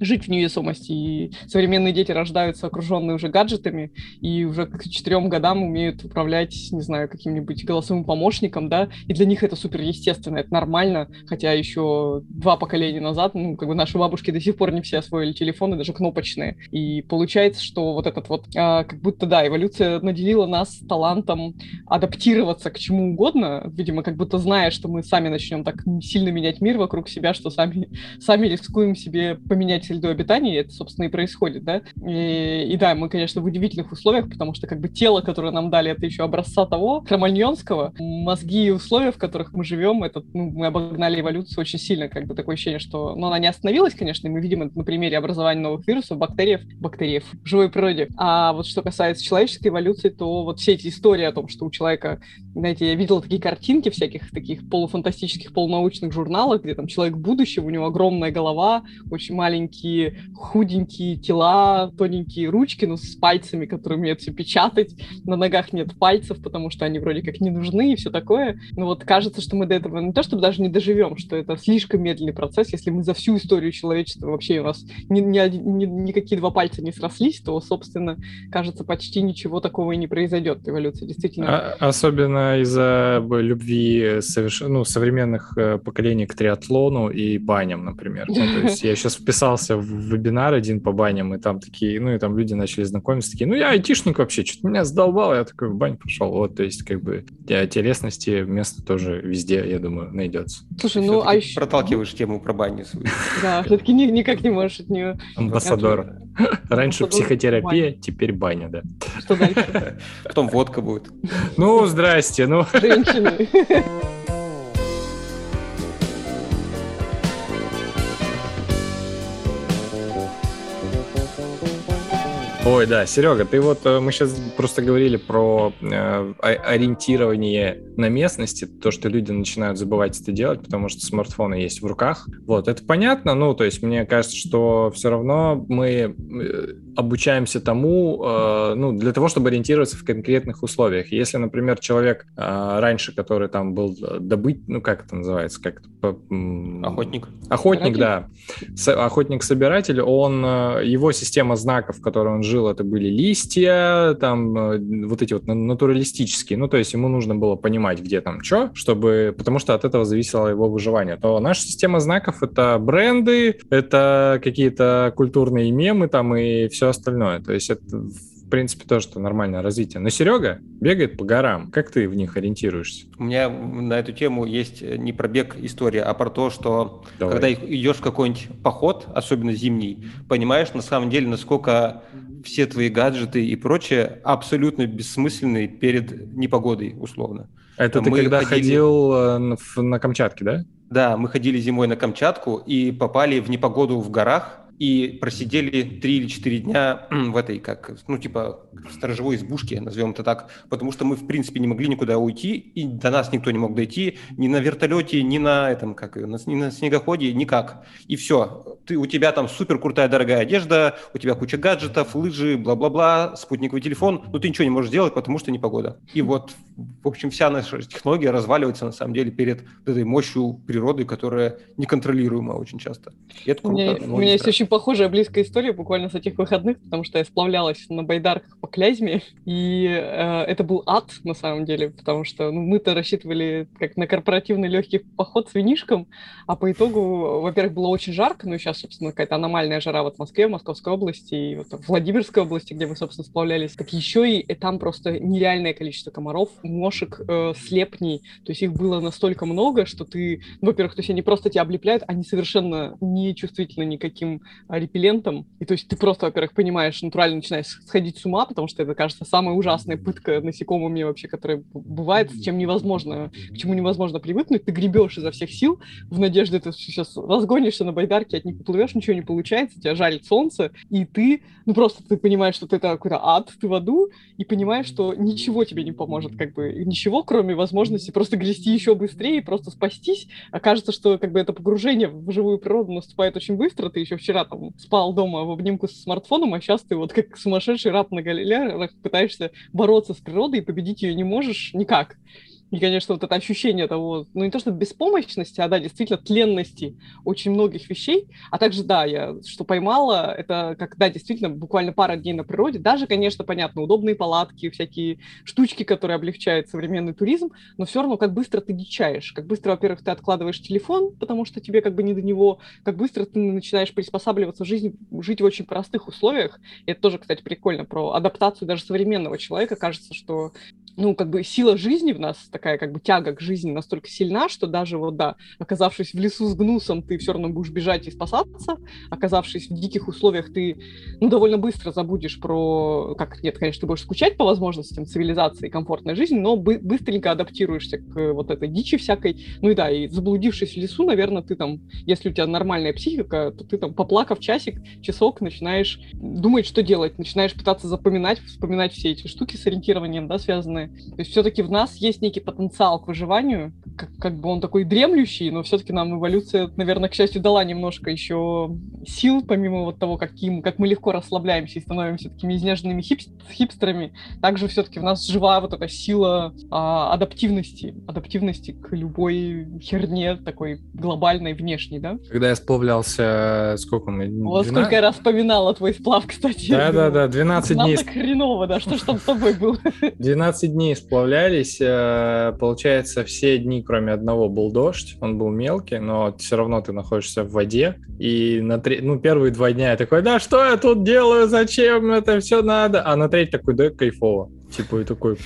жить в невесомости. И современные дети рождаются окруженные уже гаджетами, и уже к четырем годам умеют управлять, не знаю, каким-нибудь голосовым помощником, да, и для них это супер естественно, это нормально, хотя еще два поколения назад, ну, как бы наши бабушки до сих пор не все освоили телефоны, даже кнопочные. И получается, что вот этот вот, а, как будто, да, эволюция наделила нас талантом адаптироваться к чему угодно, видимо, как будто зная, что мы сами начнем так сильно менять мир вокруг себя, что сами, сами рискуем себе поменять менять среду обитания, это, собственно, и происходит, да. И, и да, мы, конечно, в удивительных условиях, потому что как бы тело, которое нам дали, это еще образца того, кроманьонского, мозги и условия, в которых мы живем, это, ну, мы обогнали эволюцию очень сильно, как бы такое ощущение, что, ну, она не остановилась, конечно, и мы видим это на примере образования новых вирусов, бактериев, бактериев в живой природе. А вот что касается человеческой эволюции, то вот все эти истории о том, что у человека, знаете, я видела такие картинки всяких таких полуфантастических, полунаучных журналах, где там человек будущего, у него огромная голова, очень маленькие худенькие тела, тоненькие ручки, ну, с пальцами, которые умеют все печатать. На ногах нет пальцев, потому что они вроде как не нужны и все такое. Но вот кажется, что мы до этого не то, чтобы даже не доживем, что это слишком медленный процесс. Если мы за всю историю человечества вообще у нас ни, ни, ни, никакие два пальца не срослись, то, собственно, кажется, почти ничего такого и не произойдет. Эволюция действительно...
А, особенно из-за любви соверш... ну, современных э, поколений к триатлону и баням, например. Ну, то есть я сейчас вписался в вебинар один по баням, и там такие, ну, и там люди начали знакомиться, такие, ну, я айтишник вообще, что-то меня задолбал, я такой в бань пошел. Вот, то есть, как бы, для телесности место тоже везде, я думаю, найдется.
Слушай, ну, а еще... Проталкиваешь тему про баню свою.
Да, все-таки никак не можешь от нее...
Амбассадор. Раньше психотерапия, теперь баня, да.
Что дальше?
Потом водка будет.
Ну, здрасте, ну.
Женщины.
Ой, да, Серега, ты вот, э, мы сейчас просто говорили про э, ориентирование на местности, то, что люди начинают забывать это делать, потому что смартфоны есть в руках. Вот, это понятно, ну, то есть мне кажется, что все равно мы э, обучаемся тому, э, ну, для того, чтобы ориентироваться в конкретных условиях. Если, например, человек э, раньше, который там был добыть, ну, как это называется, как
это? Охотник.
Охотник, да. Охотник-собиратель, он, э, его система знаков, в которой он жил, это были листья, там э, вот эти вот натуралистические, ну, то есть ему нужно было понимать, где там что, чтобы, потому что от этого зависело его выживание. То наша система знаков — это бренды, это какие-то культурные мемы там и все остальное. То есть это в принципе, тоже что нормальное развитие. Но Серега бегает по горам. Как ты в них ориентируешься?
У меня на эту тему есть не про бег история, а про то, что Давай. когда идешь в какой-нибудь поход, особенно зимний, понимаешь на самом деле, насколько все твои гаджеты и прочее абсолютно бессмысленные перед непогодой, условно.
Это мы ты когда ходили... ходил э, на Камчатке, да?
Да, мы ходили зимой на Камчатку и попали в непогоду в горах, и просидели три или четыре дня в этой, как, ну, типа, сторожевой избушке, назовем это так, потому что мы, в принципе, не могли никуда уйти, и до нас никто не мог дойти, ни на вертолете, ни на этом, как, ни на снегоходе, никак. И все. Ты, у тебя там супер крутая дорогая одежда, у тебя куча гаджетов, лыжи, бла-бла-бла, спутниковый телефон, но ты ничего не можешь делать, потому что непогода. И вот, в общем, вся наша технология разваливается, на самом деле, перед этой мощью природы, которая неконтролируема очень часто.
И это круто. У меня, у меня есть очень похожая близкая история буквально с этих выходных, потому что я сплавлялась на байдарках по Клязьме, и э, это был ад на самом деле, потому что ну, мы-то рассчитывали как на корпоративный легкий поход с винишком, а по итогу, во-первых, было очень жарко, ну сейчас, собственно, какая-то аномальная жара вот в Москве, в Московской области и вот в Владимирской области, где мы, собственно, сплавлялись, так еще и, и там просто нереальное количество комаров, мошек, э, слепней, то есть их было настолько много, что ты, ну, во-первых, то есть они просто тебя облепляют, они совершенно не чувствительны никаким репеллентом, и то есть ты просто, во-первых, понимаешь, натурально начинаешь сходить с ума, потому что это, кажется, самая ужасная пытка насекомыми вообще, которая бывает, с чем невозможно, к чему невозможно привыкнуть, ты гребешь изо всех сил в надежде, ты сейчас разгонишься на байдарке, от них поплывешь, ничего не получается, тебя жарит солнце, и ты, ну просто ты понимаешь, что ты это какой-то ад, ты в аду, и понимаешь, что ничего тебе не поможет, как бы, ничего, кроме возможности просто грести еще быстрее, просто спастись. Окажется, что как бы это погружение в живую природу наступает очень быстро, ты еще вчера спал дома в обнимку с смартфоном, а сейчас ты вот как сумасшедший раб на галерах пытаешься бороться с природой и победить ее не можешь никак. И, конечно, вот это ощущение того, ну не то что беспомощности, а да, действительно тленности очень многих вещей. А также, да, я что поймала, это как, да, действительно, буквально пара дней на природе. Даже, конечно, понятно, удобные палатки, всякие штучки, которые облегчают современный туризм, но все равно как быстро ты дичаешь. Как быстро, во-первых, ты откладываешь телефон, потому что тебе как бы не до него. Как быстро ты начинаешь приспосабливаться в жизни, жить в очень простых условиях. И это тоже, кстати, прикольно про адаптацию даже современного человека. Кажется, что ну, как бы сила жизни в нас, такая как бы тяга к жизни настолько сильна, что даже вот, да, оказавшись в лесу с гнусом, ты все равно будешь бежать и спасаться, оказавшись в диких условиях, ты, ну, довольно быстро забудешь про, как, нет, конечно, ты будешь скучать по возможностям цивилизации и комфортной жизни, но бы быстренько адаптируешься к вот этой дичи всякой, ну и да, и заблудившись в лесу, наверное, ты там, если у тебя нормальная психика, то ты там, поплакав часик, часок, начинаешь думать, что делать, начинаешь пытаться запоминать, вспоминать все эти штуки с ориентированием, да, связанные то есть все-таки в нас есть некий потенциал к выживанию, как, как бы он такой дремлющий, но все-таки нам эволюция, наверное, к счастью, дала немножко еще сил, помимо вот того, каким, как мы легко расслабляемся и становимся такими изнеженными хипс, хипстерами, также все-таки в нас жива вот эта сила а, адаптивности, адаптивности к любой херне такой глобальной, внешней, да?
Когда я сплавлялся, сколько мы? 12...
Вот сколько я раз вспоминала твой сплав, кстати.
Да-да-да, 12 дней.
так хреново, да, что ж там с тобой было?
12 дней сплавлялись, э, получается, все дни, кроме одного, был дождь, он был мелкий, но все равно ты находишься в воде, и на три, ну, первые два дня я такой, да что я тут делаю, зачем это все надо, а на третий такой, да, кайфово, типа, и такой,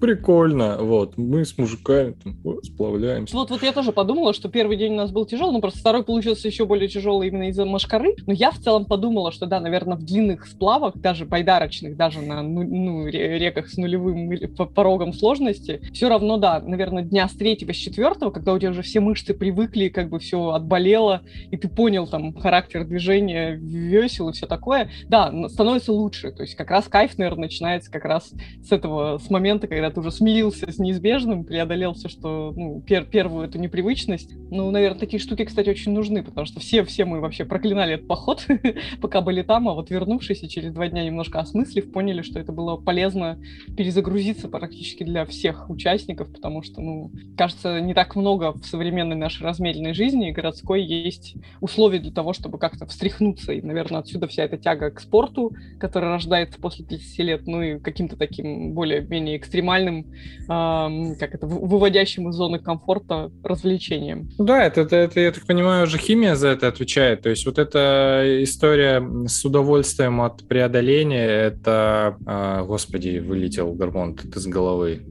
прикольно, вот, мы с мужиками там, сплавляемся.
Вот, вот я тоже подумала, что первый день у нас был тяжелый, но просто второй получился еще более тяжелый именно из-за машкары, но я в целом подумала, что да, наверное, в длинных сплавах, даже байдарочных, даже на ну, ну, реках с нулевым порогом сложности, все равно, да, наверное, дня с третьего, с четвертого, когда у тебя уже все мышцы привыкли, как бы все отболело, и ты понял там характер движения, весел и все такое, да, становится лучше, то есть как раз кайф, наверное, начинается как раз с этого, с момента, когда ты уже смирился с неизбежным, преодолел все, что, ну, пер первую эту непривычность. Ну, наверное, такие штуки, кстати, очень нужны, потому что все, все мы вообще проклинали этот поход, пока были там, а вот вернувшись и через два дня немножко осмыслив, поняли, что это было полезно перезагрузиться практически для всех участников, потому что, ну, кажется, не так много в современной нашей размеренной жизни городской есть условий для того, чтобы как-то встряхнуться, и, наверное, отсюда вся эта тяга к спорту, которая рождается после 30 лет, ну и каким-то таким более-менее экстремальным максимальным, э, как это, выводящим из зоны комфорта развлечением.
Да, это, это, это, я так понимаю, уже химия за это отвечает. То есть вот эта история с удовольствием от преодоления, это, э, господи, вылетел гормон из головы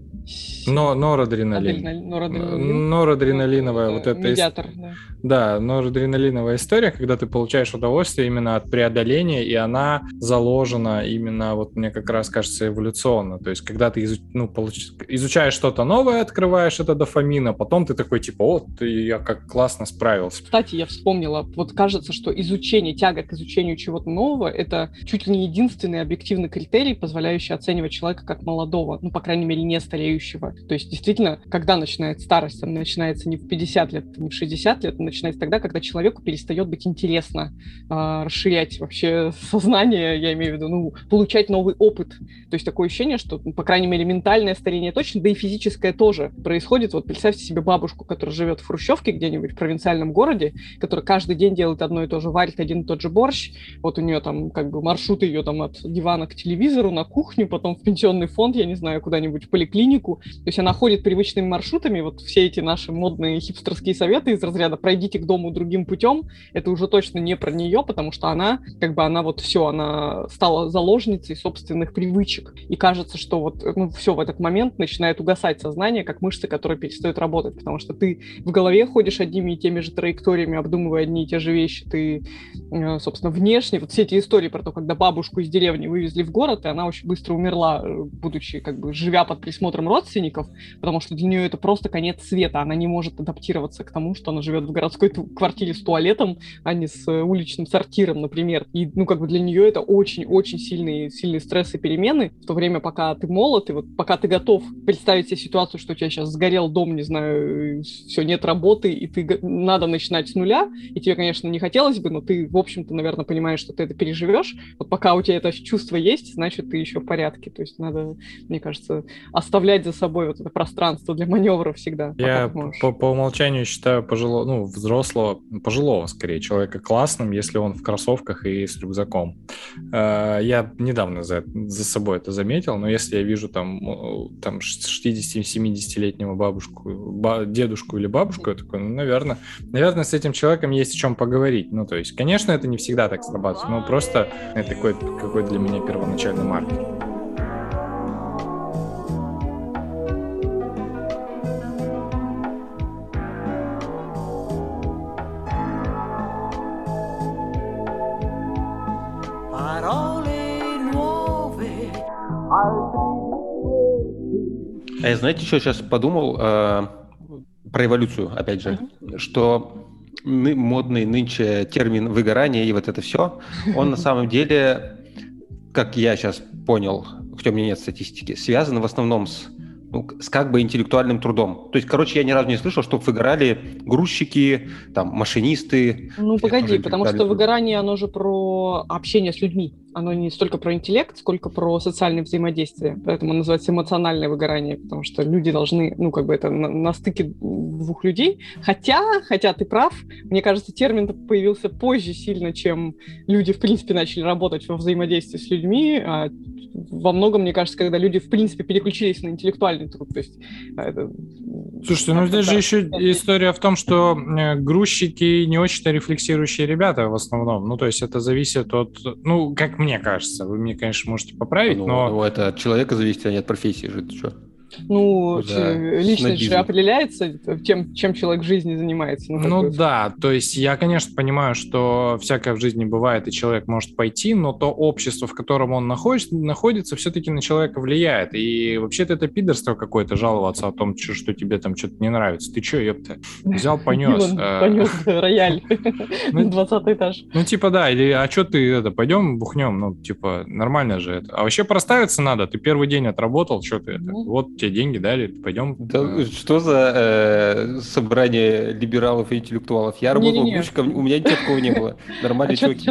Но, норадреналин.
Адреналин- норадреналин.
Норадреналиновая вот эта ис-
Медиатор, да.
Да, норадреналиновая история, когда ты получаешь удовольствие именно от преодоления, и она заложена именно, вот мне как раз кажется, эволюционно. То есть, когда ты изу- ну, получ- изучаешь что-то новое, открываешь это дофамин, а потом ты такой, типа, вот, я как классно справился.
Кстати, я вспомнила, вот кажется, что изучение, тяга к изучению чего-то нового, это чуть ли не единственный объективный критерий, позволяющий оценивать человека как молодого, ну, по крайней мере, не стареющего. То есть, действительно, когда начинается старость, она начинается не в 50 лет, не в 60 лет, она начинается тогда, когда человеку перестает быть интересно а, расширять вообще сознание, я имею в виду, ну, получать новый опыт. То есть такое ощущение, что, ну, по крайней мере, ментальное старение точно, да и физическое тоже происходит. Вот представьте себе бабушку, которая живет в Хрущевке где-нибудь в провинциальном городе, которая каждый день делает одно и то же, варит один и тот же борщ. Вот у нее там как бы маршрут ее там от дивана к телевизору, на кухню, потом в пенсионный фонд, я не знаю, куда-нибудь в поликлинику. То есть она ходит привычными маршрутами, вот все эти наши модные хипстерские советы из разряда «пройдите к дому другим путем», это уже точно не про нее, потому что она, как бы она вот все, она стала заложницей собственных привычек. И кажется, что вот ну, все в этот момент начинает угасать сознание, как мышцы, которые перестают работать, потому что ты в голове ходишь одними и теми же траекториями, обдумывая одни и те же вещи, ты, э, собственно, внешне, вот все эти истории про то, когда бабушку из деревни вывезли в город, и она очень быстро умерла, э, будучи, как бы, живя под присмотром родственников, потому что для нее это просто конец света, она не может адаптироваться к тому, что она живет в городской квартире с туалетом, а не с э, уличным сортиром, например. И, ну, как бы для нее это очень-очень сильные, сильные стрессы перемены, в то время, пока ты молод, и вот пока ты готов представить себе ситуацию, что у тебя сейчас сгорел дом, не знаю, все, нет работы, и ты надо начинать с нуля, и тебе, конечно, не хотелось бы, но ты, в общем-то, наверное, понимаешь, что ты это переживешь. Вот пока у тебя это чувство есть, значит, ты еще в порядке. То есть надо, мне кажется, оставлять за собой вот это пространство для маневра всегда.
Я по, по умолчанию считаю пожилого, ну, взрослого, пожилого скорее человека классным, если он в кроссовках и с рюкзаком. Э, Я недавно за, за собой это заметил, но если я вижу там, там 60-70-летнего бабушку, ба- дедушку или бабушку, я такой, ну, наверное, наверное, с этим человеком есть о чем поговорить. Ну, то есть, конечно, это не всегда так срабатывает, но просто это такой, какой для меня первоначальный маркер.
А я, знаете, что сейчас подумал э, про эволюцию, опять же, что ны- модный нынче термин выгорание и вот это все, он на самом деле, как я сейчас понял, хотя у меня нет статистики, связан в основном с, ну, с как бы интеллектуальным трудом. То есть, короче, я ни разу не слышал, чтобы выгорали грузчики, там, машинисты.
Ну, погоди, потому что выгорание, оно же про общение с людьми. Оно не столько про интеллект, сколько про социальное взаимодействие. Поэтому называется эмоциональное выгорание, потому что люди должны, ну, как бы это на, на стыке двух людей. Хотя, хотя ты прав, мне кажется, термин появился позже сильно, чем люди, в принципе, начали работать во взаимодействии с людьми. А во многом, мне кажется, когда люди, в принципе, переключились на интеллектуальный труд. То есть, а, это,
Слушайте, ну здесь же еще история в том, что грузчики не очень-то рефлексирующие ребята в основном. Ну, то есть это зависит от, ну, как мне кажется, вы мне, конечно, можете поправить,
Ну,
но...
ну, это от человека зависит, а не от профессии же. Ты чё?
Ну,
Да,
личность же определяется тем, чем человек в жизни занимается.
Ну
бы.
да, то есть я, конечно, понимаю, что всякое в жизни бывает, и человек может пойти, но то общество, в котором он находится, находится все-таки на человека влияет. И вообще-то это пидорство какое-то, жаловаться о том, чё- что тебе там что-то не нравится. Ты что, ёпта? Взял, понес.
Дилан
э,
понес рояль
Ну,
на 20 этаж.
Ну, типа, да, или а что ты это, пойдем бухнем? Ну, типа, нормально же это. А вообще проставиться надо. Ты первый день отработал, что ты это?
Ну.
Вот тебе деньги дали, пойдем.
Да,
э,
что за э, собрание либералов и интеллектуалов? Я работал грузчиком, у меня ничего такого не было. Нормальные
А
чуваки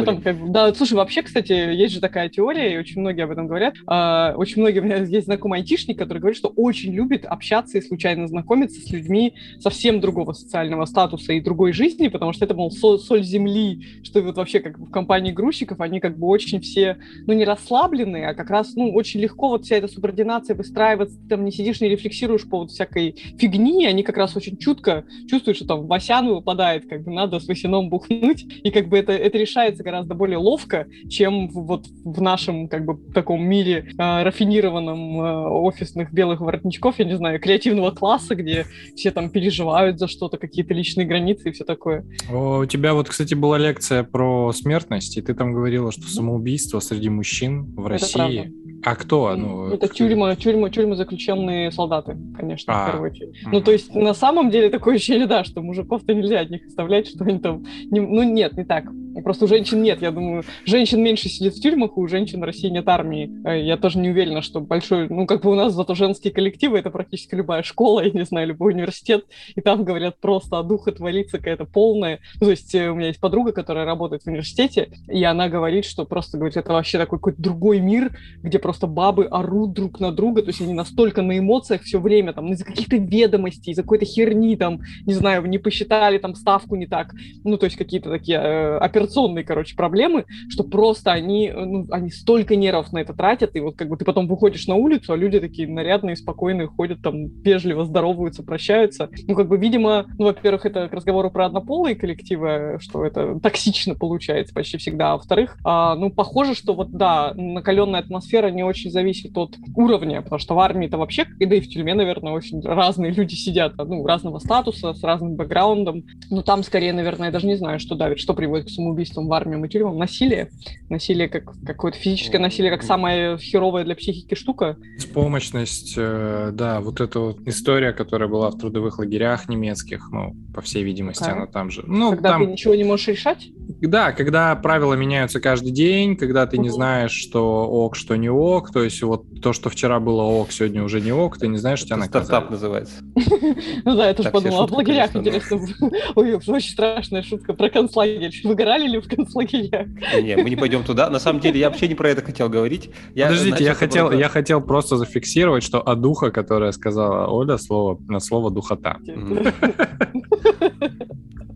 Да, слушай, вообще, кстати, есть же такая теория, и очень многие об этом говорят. А, Очень многие, у меня есть знакомый айтишник, который говорит, что очень любит общаться и случайно знакомиться с людьми совсем другого социального статуса и другой жизни, потому что это, мол, со- соль земли, что вот вообще как бы в компании грузчиков они как бы очень все, ну, не расслабленные, а как раз, ну, очень легко вот вся эта субординация выстраивается, там не сидишь сидишь, не рефлексируешь по поводу всякой фигни, они как раз очень чутко чувствуют, что там Васян выпадает, как бы надо с Васяном бухнуть, и как бы это, это решается гораздо более ловко, чем вот в нашем как бы таком мире э, рафинированном э, офисных белых воротничков, я не знаю, креативного класса, где все там переживают за что-то, какие-то личные границы и все такое.
О, У тебя вот, кстати, была лекция про смертность, и ты там говорила, что самоубийство среди мужчин в
Это
России. А кто? Ну,
это тюрьма, тюрьма, тюрьма заключенные солдаты, конечно,
А,
в первую очередь.
мгм.
Ну, то есть, на самом деле, такое ощущение, да, что мужиков-то нельзя от них оставлять, что они там... не- ну, нет, не так. Просто у женщин нет, я думаю. Женщин меньше сидит в тюрьмах, у женщин в России нет армии. Э, Я тоже не уверена, что большой... Ну, как бы у нас зато женские коллективы, это практически любая школа, я не знаю, любой университет, и там говорят просто о духотворится какая-то полная. Ну, то есть, э, у меня есть подруга, которая работает в университете, и она говорит, что просто, говорит, это вообще такой какой-то другой мир, где просто бабы орут друг на друга, то есть они настолько на эмоциях все время, там, из-за каких-то ведомостей, из-за какой-то херни, там, не знаю, не посчитали там ставку не так, ну, то есть какие-то такие э, операционные, короче, проблемы, что просто они, э, ну, они столько нервов на это тратят, и вот как бы ты потом выходишь на улицу, а люди такие нарядные, спокойные, ходят там, вежливо здороваются, прощаются. Ну, как бы, видимо, ну, во-первых, это к разговору про однополые коллективы, что это токсично получается почти всегда, а во-вторых, а, ну, похоже, что вот, да, накаленная атмосфера не очень зависит от уровня, потому что в армии-то вообще, да и в тюрьме, наверное, очень разные люди сидят, ну, разного статуса, с разным бэкграундом, но там скорее, наверное, я даже не знаю, что давит, что приводит к самоубийствам в армии и тюрьмам, насилие, насилие как какое-то физическое насилие, как самая херовая для психики штука,
Беспомощность, э, да, вот эта вот история, которая была в трудовых лагерях немецких, ну, по всей видимости,
Какая?
она там же. Ну,
когда
там,
ты ничего не можешь решать.
да, когда правила меняются каждый день, когда ты не знаешь, что ок, что не ок, то есть вот то, что вчера было ок, сегодня уже не ок, ты не знаешь, что тебя наказали.
стартап называется.
Ну да, я тоже подумала,
шутка,
лагерях интересно. Ой, очень страшная шутка про концлагерь. Выгорали ли в концлагерях?
Не, мы не пойдем туда. На самом деле, я вообще не про это хотел говорить. Я
Подождите, я хотел, я хотел просто зафиксировать, что о духа, которое сказала Оля, слово, на слово духота.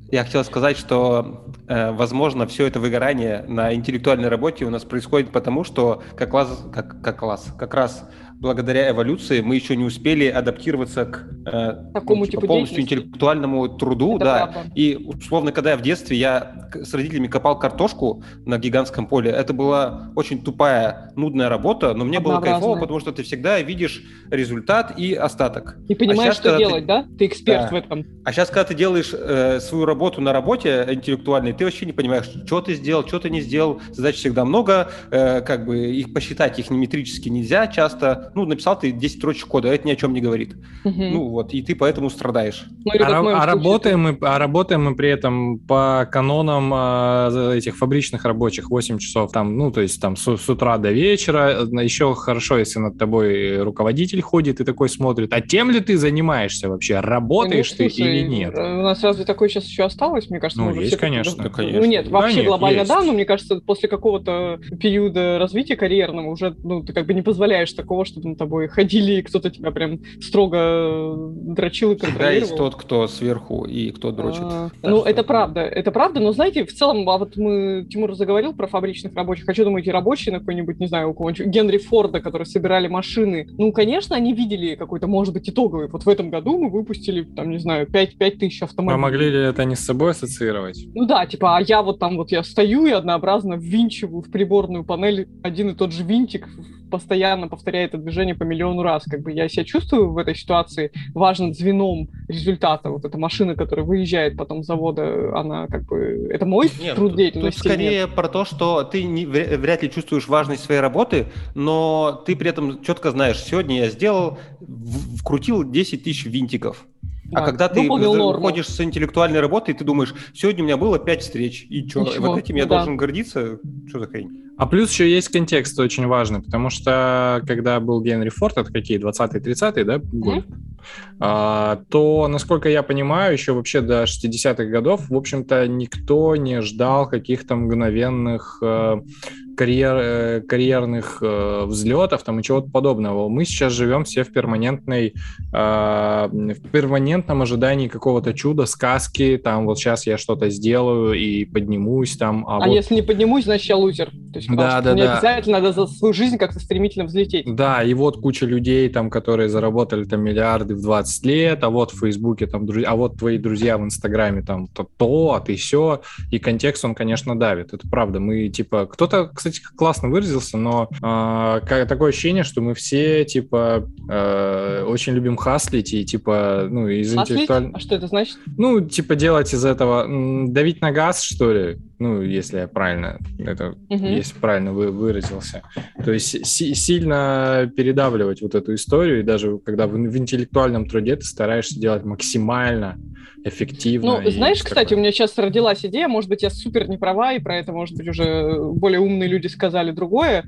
Я хотел сказать, что, э, возможно, все это выгорание на интеллектуальной работе у нас происходит потому, что как, класс, как, как, класс, как раз благодаря эволюции мы еще не успели адаптироваться к э,
Такому типу
полностью интеллектуальному труду.
Это
да.
правда.
И условно, когда я в детстве я с родителями копал картошку на гигантском поле, это была очень тупая, нудная работа, но мне было кайфово, потому что ты всегда видишь результат и остаток.
Не понимаешь,
щас,
что
когда ты-
делать, да? Ты эксперт
Да.
в этом.
А сейчас, когда ты делаешь э, свою работу на работе интеллектуальной, ты вообще не понимаешь, что ты сделал, что ты не сделал. Задач всегда много, э, как бы их посчитать, их метрически нельзя часто. Ну, написал ты 10 строчек кода, а это ни о чем не говорит.
Мгм.
Ну вот, и ты поэтому страдаешь.
Ну,
А, ра- а работаем мы, а работаем мы при этом по канонам а, за- этих фабричных рабочих 8 часов, там, ну, то есть там с, с утра до вечера. Еще хорошо, если над тобой руководитель ходит и такой смотрит, а тем ли ты занимаешься вообще? Работаешь
Ну,
ты
слушай,
или нет?
э, У нас разве такое сейчас еще осталось? Мне кажется,
Ну, есть,
все
конечно.
Да, конечно.
Ну нет, вообще
Да нет,
глобально
есть.
да, но мне кажется, после какого-то периода развития карьерного уже, ну, ты как бы не позволяешь такого, чтобы над тобой ходили, и кто-то тебя прям строго э, дрочил и
Всегда есть
контролировал.
тот, кто сверху и кто дрочит.
А,
Так
Ну,
что-
это правда, это правда, но знаете, в целом, а вот мы, Тимур заговорил про фабричных рабочих, а что думаете, рабочие на какой-нибудь, не знаю, у кого-нибудь Генри Форда, которые собирали машины, ну, конечно, они видели какой-то, может быть, итоговый, вот в этом году мы выпустили, там, не знаю, 5, 5 тысяч автомобилей.
А могли ли это не с собой ассоциировать?
Ну да, типа, а я вот там вот я стою и однообразно ввинчиваю в приборную панель один и тот же винтик, постоянно повторяя это движение по миллиону раз. Как бы я себя чувствую в этой ситуации важным звеном результата. Вот эта машина, которая выезжает потом с завода, она как бы... Это мой
Нет,
труд
тут-
деятельности?
Тут
или нет?
скорее про то, что ты не- вря- вряд ли чувствуешь важность своей работы, но ты при этом четко знаешь, сегодня я сделал, вкрутил 10 тысяч винтиков. А
Да,
когда ты выходишь с интеллектуальной работы, ты думаешь, сегодня у меня было 5 встреч, и что,
Ничего,
вот этим я
да.
должен гордиться? Что за хрень?
А плюс еще есть контекст очень важный, потому что когда был Генри Форд, это какие, 20-30-е, да, годы? А, то, насколько я понимаю, еще вообще до 60-х годов, в общем-то, никто не ждал каких-то мгновенных э, карьер, э, карьерных э, взлетов там и чего-то подобного. Мы сейчас живем все в перманентной, э, в перманентном ожидании какого-то чуда, сказки, там вот сейчас я что-то сделаю и поднимусь там.
А,
вот...
если не поднимусь, значит я лузер. То есть,
Да, да,
мне
да.
обязательно надо за свою жизнь как-то стремительно взлететь.
Да, и вот куча людей, там, которые заработали там миллиарды в 20 лет, а вот в Фейсбуке там, друзья, а вот твои друзья в Инстаграме там то, то а ты все, и контекст он, конечно, давит, это правда. Мы типа, кто-то, кстати, классно выразился, но а, как- такое ощущение, что мы все типа э, очень любим хаслить и типа, ну из
Маслить?
интеллектуаль-
А что это значит?
ну, типа делать из этого, давить на газ, что ли, ну, если я правильно, это,
Мгм.
если правильно вы, выразился. То есть си- сильно передавливать вот эту историю, и даже когда в, в интеллектуальном труде ты стараешься делать максимально эффективно.
Ну, знаешь, кстати,
такое.
у меня сейчас родилась идея, может быть, я супер не права, и про это, может быть, уже более умные люди сказали другое.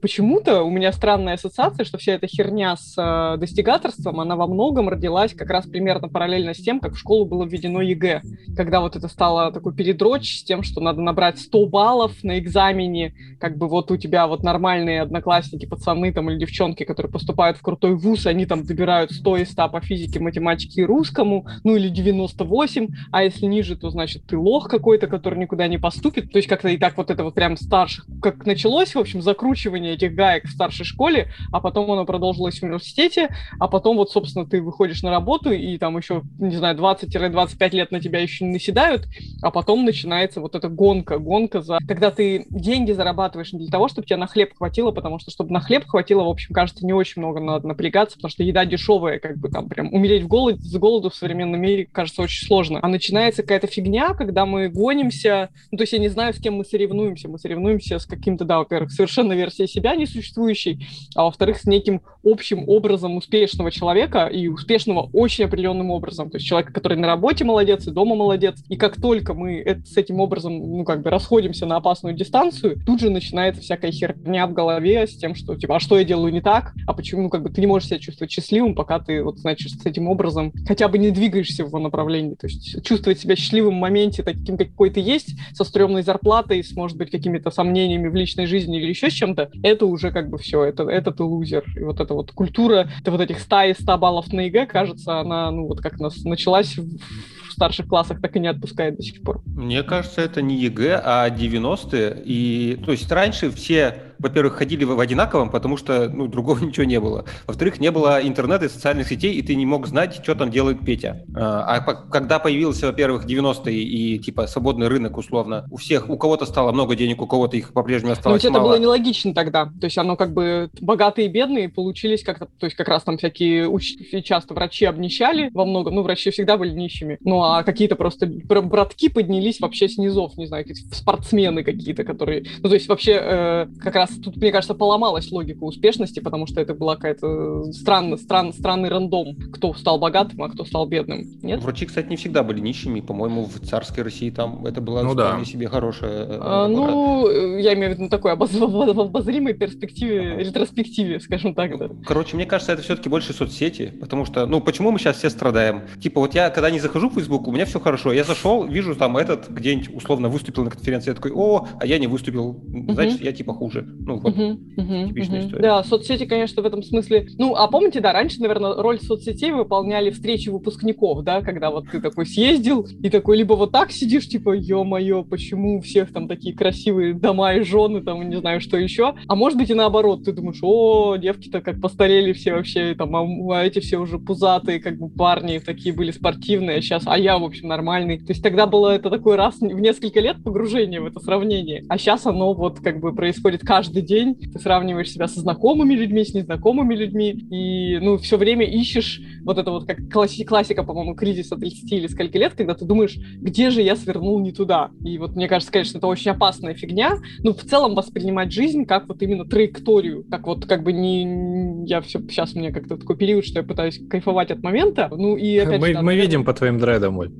Почему-то у меня странная ассоциация, что вся эта херня с э, достигаторством, она во многом родилась как раз примерно параллельно с тем, как в школу было введено ЕГЭ. Когда вот это стало такой передрочь с тем, что надо набрать 100 баллов на экзамене, как бы вот у тебя вот нормальные одноклассники, пацаны там или девчонки, которые поступают в крутой вуз, они там добирают 100 из 100 по физике, математике и русскому, ну или 98, а если ниже, то значит ты лох какой-то, который никуда не поступит. То есть как-то и так вот это вот прям старших, как началось, в общем, закручивание этих гаек в старшей школе, а потом оно продолжилось в университете, а потом вот, собственно, ты выходишь на работу, и там еще, не знаю, 20-25 лет на тебя еще не наседают, а потом начинается вот эта гонка, гонка за... Когда ты деньги зарабатываешь не для того, чтобы тебе на хлеб хватило, потому что, чтобы на хлеб хватило, в общем, кажется, не очень много надо напрягаться, потому что еда дешевая, как бы там прям умереть в голод, с голоду в современном мире кажется очень сложно. А начинается какая-то фигня, когда мы гонимся, ну, то есть я не знаю, с кем мы соревнуемся, мы соревнуемся с каким-то, да, во-первых, совершенно версией себя несуществующей, а во-вторых, с неким общим образом успешного человека и успешного очень определенным образом. То есть человека, который на работе молодец и дома молодец. И как только мы это- с этим образом, ну, как бы расходимся на опасную дистанцию, тут же начинается всякая херня в голове с тем, что, типа, а что я делаю не так? А почему, ну, как бы ты не можешь себя чувствовать счастливым, пока ты, вот, значит, с этим образом хотя бы не двигаешься в его направлении. То есть чувствовать себя счастливым в моменте таким, какой ты есть, со стрёмной зарплатой, с, может быть, какими-то сомнениями в личной жизни или еще с чем-то, это уже как бы все, это, это ты лузер. И вот эта вот культура это вот этих 100 и 100 баллов на ЕГЭ, кажется, она, ну, вот как нас началась в в старших классах, так и не отпускает до сих пор.
Мне кажется, это не ЕГЭ, а 90-е. И, то есть раньше все, во-первых, ходили в одинаковом, потому что, ну, другого ничего не было. Во-вторых, не было интернета и социальных сетей, и ты не мог знать, что там делает Петя. А а когда появился, во-первых, 90-е и, типа, свободный рынок, условно, у всех, у кого-то стало много денег, у кого-то их по-прежнему
Но ведь
осталось
это было нелогично тогда. То есть оно как бы богатые и бедные получились как-то, то есть как раз там всякие уч- часто врачи обнищали во многом, ну, врачи всегда были нищими. Ну, а какие-то просто бр- братки поднялись вообще с низов, не знаю, спортсмены какие-то, которые... Ну, то есть вообще э, как раз тут, мне кажется, поломалась логика успешности, потому что это была какая-то странно, стран, странный рандом, кто стал богатым, а кто стал бедным. Нет?
Врачи, кстати, не всегда были нищими. По-моему, в царской России там это была
Ну да.
себе хорошая э,
А,
работа.
ну, э, я имею в виду на такой обоз- в обозримой перспективе, ретроспективе, скажем так, да.
Короче, мне кажется, это все-таки больше соцсети, потому что, ну, почему мы сейчас все страдаем? Типа, вот я, когда не захожу в Facebook, у меня все хорошо. Я зашел, вижу там этот где-нибудь условно выступил на конференции, я такой, о, а я не выступил, значит, я типа хуже. Ну, вот.
Мгм, мгм,
типичная
мгм.
история.
Да, соцсети, конечно, в этом смысле. Ну, а помните, да, раньше, наверное, роль соцсетей выполняли встречи выпускников, да, когда вот ты такой съездил и такой либо вот так сидишь, типа, ё-моё, почему у всех там такие красивые дома и жены, там, не знаю, что еще. А может быть и наоборот, ты думаешь, о, девки-то как постарели все вообще, там, а, а эти все уже пузатые, как бы парни такие были спортивные, а сейчас, а я, в общем, нормальный. То есть тогда было это такой раз в несколько лет погружение в это сравнение. А сейчас оно вот как бы происходит каждый день. Ты сравниваешь себя со знакомыми людьми, с незнакомыми людьми, и, ну, все время ищешь вот это вот как класси- классика, по-моему, кризиса 30 или скольки лет, когда ты думаешь, где же я свернул не туда. И вот мне кажется, конечно, это очень опасная фигня. Ну, в целом воспринимать жизнь как вот именно траекторию, как вот как бы не... Я все... Сейчас у меня как-то такой период, что я пытаюсь кайфовать от момента. Ну, и опять
Мы,
же, да,
мы видим по твоим дредам, Оль.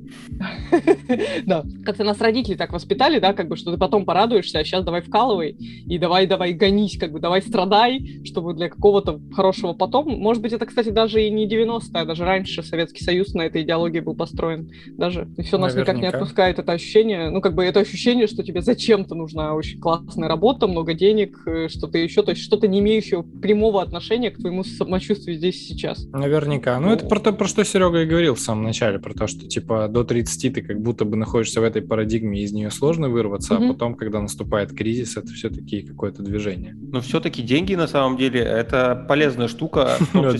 да. Как-то нас родители так воспитали, да, как бы, что ты потом порадуешься, а сейчас давай вкалывай, и давай, давай гонись, как бы, давай страдай, чтобы для какого-то хорошего потом. Может быть, это, кстати, даже и не 90-е, простая. Даже раньше Советский Союз на этой идеологии был построен. Даже и все нас никак не отпускает это ощущение. Ну, как бы это ощущение, что тебе зачем-то нужна очень классная работа, много денег, э, что-то еще, то есть что-то не имеющее прямого отношения к твоему самочувствию здесь сейчас.
Наверняка. Ну, это про то, про что Серега и говорил в самом начале, про то, что, типа, до 30 ты как будто бы находишься в этой парадигме, из нее сложно вырваться,
Мгм.
а потом, когда наступает кризис, это все-таки какое-то движение.
Но все-таки деньги на самом деле это полезная штука, в том числе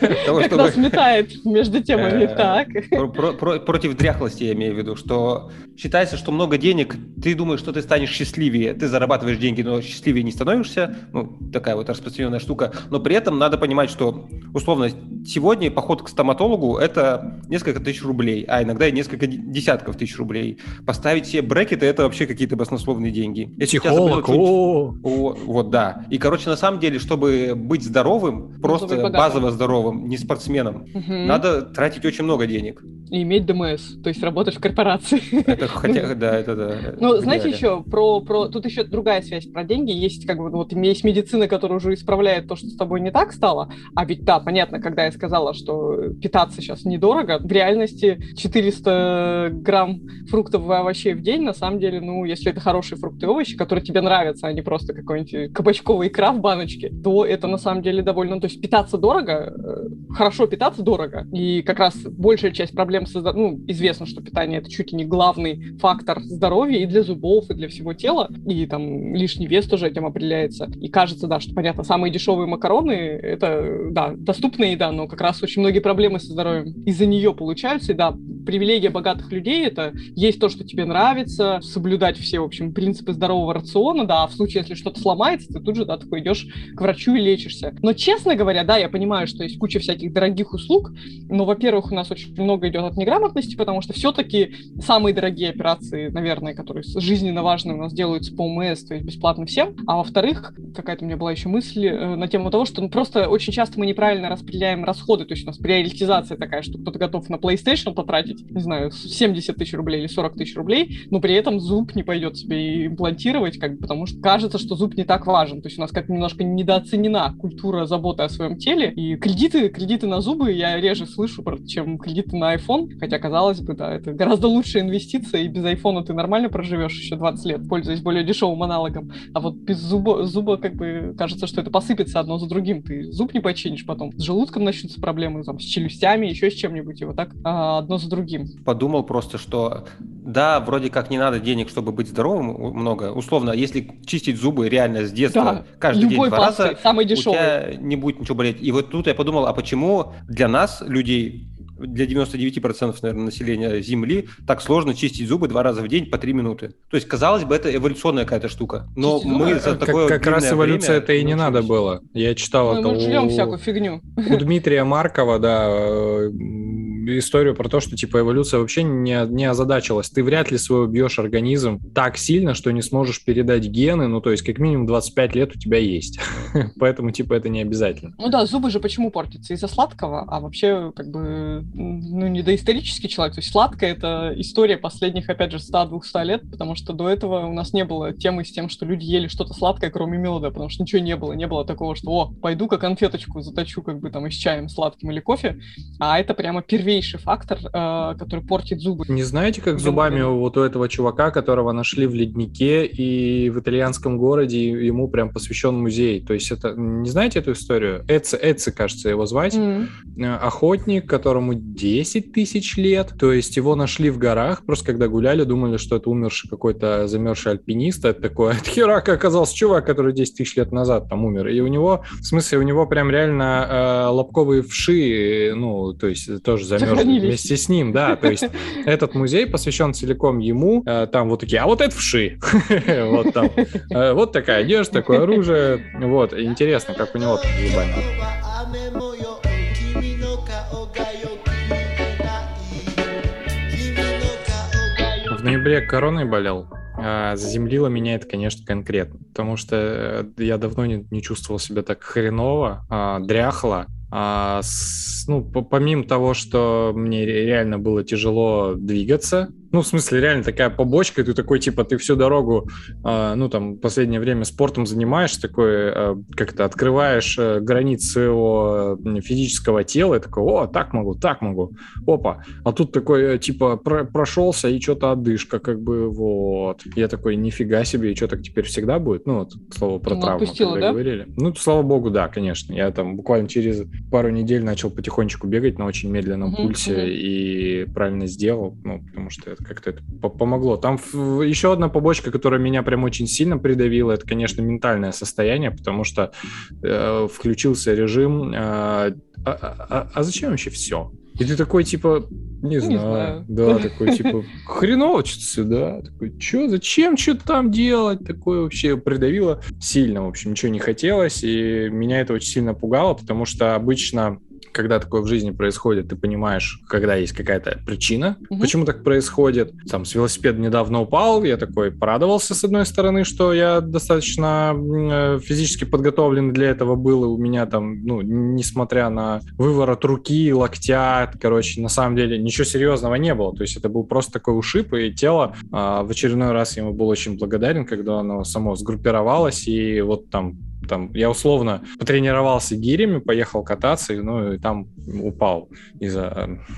для того,
Как нас метает между темами.
Э,
Так.
про- про- про- против дряхлости я имею в виду, что считается, что много денег, ты думаешь, что ты станешь счастливее, ты зарабатываешь деньги, но счастливее не становишься, ну, такая вот распространенная штука, но при этом надо понимать, что, условно, сегодня поход к стоматологу – это несколько тысяч рублей, а иногда и несколько де- десятков тысяч рублей. Поставить себе брекеты – это вообще какие-то баснословные деньги. Если у тебя заболело
Психолог, о,
о, вот, да. И, короче, на самом деле, чтобы быть здоровым, просто
быть богатым.
базово здоровым, не спортсменом,
Мгм.
надо тратить очень много денег.
И иметь ДМС, то есть работать в корпорации.
Это хотя, да, это да.
Ну, знаете, еще про, про... Тут еще другая связь про деньги. Есть как бы вот есть медицина, которая уже исправляет то, что с тобой не так стало. А ведь да, понятно, когда я сказала, что питаться сейчас недорого, в реальности 400 грамм фруктов и овощей в день, на самом деле, ну, если это хорошие фрукты и овощи, которые тебе нравятся, а не просто какой-нибудь кабачковый икра в баночке, то это на самом деле довольно... ну, То есть питаться дорого, э, хорошо питаться дорого. И как раз большая часть проблем со здо- Ну, известно, что питание — это чуть ли не главный фактор здоровья и для зубов, и для всего тела. И там лишний вес тоже этим определяется. И кажется, да, что, понятно, самые дешевые макароны — это, да, доступная еда, но как раз очень многие проблемы со здоровьем из-за нее получаются. И да, привилегия богатых людей — это есть то, что тебе нравится, соблюдать все, в общем, принципы здорового рациона, да, а в случае, если что-то сломается, ты тут же, да, такой идешь к врачу и лечишься. Но, честно говоря, да, я понимаю, что есть куча всяких дорогих услуг, но, во-первых, у нас очень много идет от неграмотности, потому что все-таки самые дорогие операции, наверное, которые жизненно важные у нас делаются по ОМС, то есть бесплатно всем. А во-вторых, какая-то у меня была еще мысль э, на тему того, что ну, просто очень часто мы неправильно распределяем расходы, то есть у нас приоритизация такая, что кто-то готов на PlayStation потратить, не знаю, 70 тысяч рублей или 40 тысяч рублей, но при этом зуб не пойдет себе имплантировать, как бы, потому что кажется, что зуб не так важен. То есть у нас как-то немножко недооценена культура заботы о своем теле. И кредиты, кредиты на зубы я реже слышу, чем кредиты на iPhone. Хотя, казалось бы, да, это гораздо лучшая инвестиция, и без айфона ты нормально проживешь еще 20 лет, пользуясь более дешевым аналогом. А вот без зуба, зуба как бы кажется, что это посыпется одно за другим. Ты зуб не починишь потом. С желудком начнутся проблемы, там, с челюстями, еще с чем-нибудь. И вот так а, одно за другим.
Подумал просто, что да, вроде как не надо денег, чтобы быть здоровым много. Условно, если чистить зубы реально с детства,
Да,
каждый
Любой
день два раза,
самый
у
дешевый.
тебя не будет ничего болеть. И вот тут я подумал, а почему для нас, людей, для 99% наверное, населения Земли, так сложно чистить зубы два раза в день по три минуты? То есть, казалось бы, это эволюционная какая-то штука. Но
Чистить зубы?
мы за
Как,
такое
как раз
длинное
эволюция
время
это и не надо было. Я читал
Мы,
это
мы
у-
всякую фигню.
у Дмитрия Маркова, да, э, историю про то, что типа эволюция вообще не, не озадачилась. Ты вряд ли свой убьешь организм так сильно, что не сможешь передать гены, ну то есть как минимум 25 лет у тебя есть. Поэтому типа это не обязательно.
Ну да, зубы же почему портятся? Из-за сладкого, а вообще, как бы, ну, не доисторический человек. То есть сладкое — это история последних, опять же, 100-200 лет, потому что до этого у нас не было темы с тем, что люди ели что-то сладкое, кроме меда, потому что ничего не было. Не было такого, что, о, пойду-ка конфеточку заточу, как бы, там, и с чаем сладким или кофе. А это прямо первейший фактор, э, который портит зубы.
Не знаете, как зубами вот у этого чувака, которого нашли в леднике и в итальянском городе, ему прям посвящен музей. То есть это, не знаете эту историю? Эци, Эци, кажется, его звать.
М.
Э, охотник, которому 10 тысяч лет. То есть его нашли в горах, просто когда гуляли, думали, что это умерший какой-то замерзший альпинист. Это такой, от херака оказался чувак, который 10 тысяч лет назад там умер. И у него, в смысле, у него прям реально э, лобковые вши, ну, то есть тоже замерзли
замерз
вместе с ним, да. То есть этот музей посвящен целиком ему. Э, там вот такие, а вот это вши. Вот там. Э, вот такая одежда, такое оружие. Вот, интересно, как у него там В ноябре короной болел. А заземлило меня это, конечно, конкретно, потому что э, я давно не, не чувствовал себя так хреново, а, дряхло, а, с- ну, по- помимо того, что мне ре- реально было тяжело двигаться, Ну, в смысле, реально такая побочка, и ты такой, типа, ты всю дорогу, э, ну, там, последнее время спортом занимаешься, такой, э, как-то открываешь э, границы своего физического тела, и такой, о, так могу, так могу, опа. А тут такой, э, типа, про- прошелся, и что-то отдышка, как бы, вот. Я такой, нифига себе, и что, так теперь всегда будет? Ну, вот, к слову, про
Ну,
травму,
отпустила, да?
говорили. Ну, слава богу, да, конечно. Я там буквально через пару недель начал потихонечку бегать на очень медленном пульсе и правильно сделал, ну, потому что это как-то это по- помогло. Там еще одна побочка, которая меня прям очень сильно придавила, это, конечно, ментальное состояние, потому что э, включился режим, э, а, а- а- а зачем вообще все? И ты такой, типа, не
не
знаю,
знаю.
да, такой, типа, хреново что-то сюда, такой, что, зачем что-то там делать, такое вообще придавило сильно, в общем, ничего не хотелось, и меня это очень сильно пугало, потому что обычно когда такое в жизни происходит, ты понимаешь, когда есть какая-то причина,
Мгм.
почему так происходит. Там с велосипеда недавно упал, я такой порадовался с одной стороны, что я достаточно э, физически подготовлен для этого был, и у меня там, ну, несмотря на выворот руки, локтя, короче, на самом деле ничего серьезного не было. То есть это был просто такой ушиб, и тело а, в очередной раз ему был очень благодарен, когда оно само сгруппировалось, и вот там там, я условно потренировался гирями, поехал кататься, ну, и там упал из-за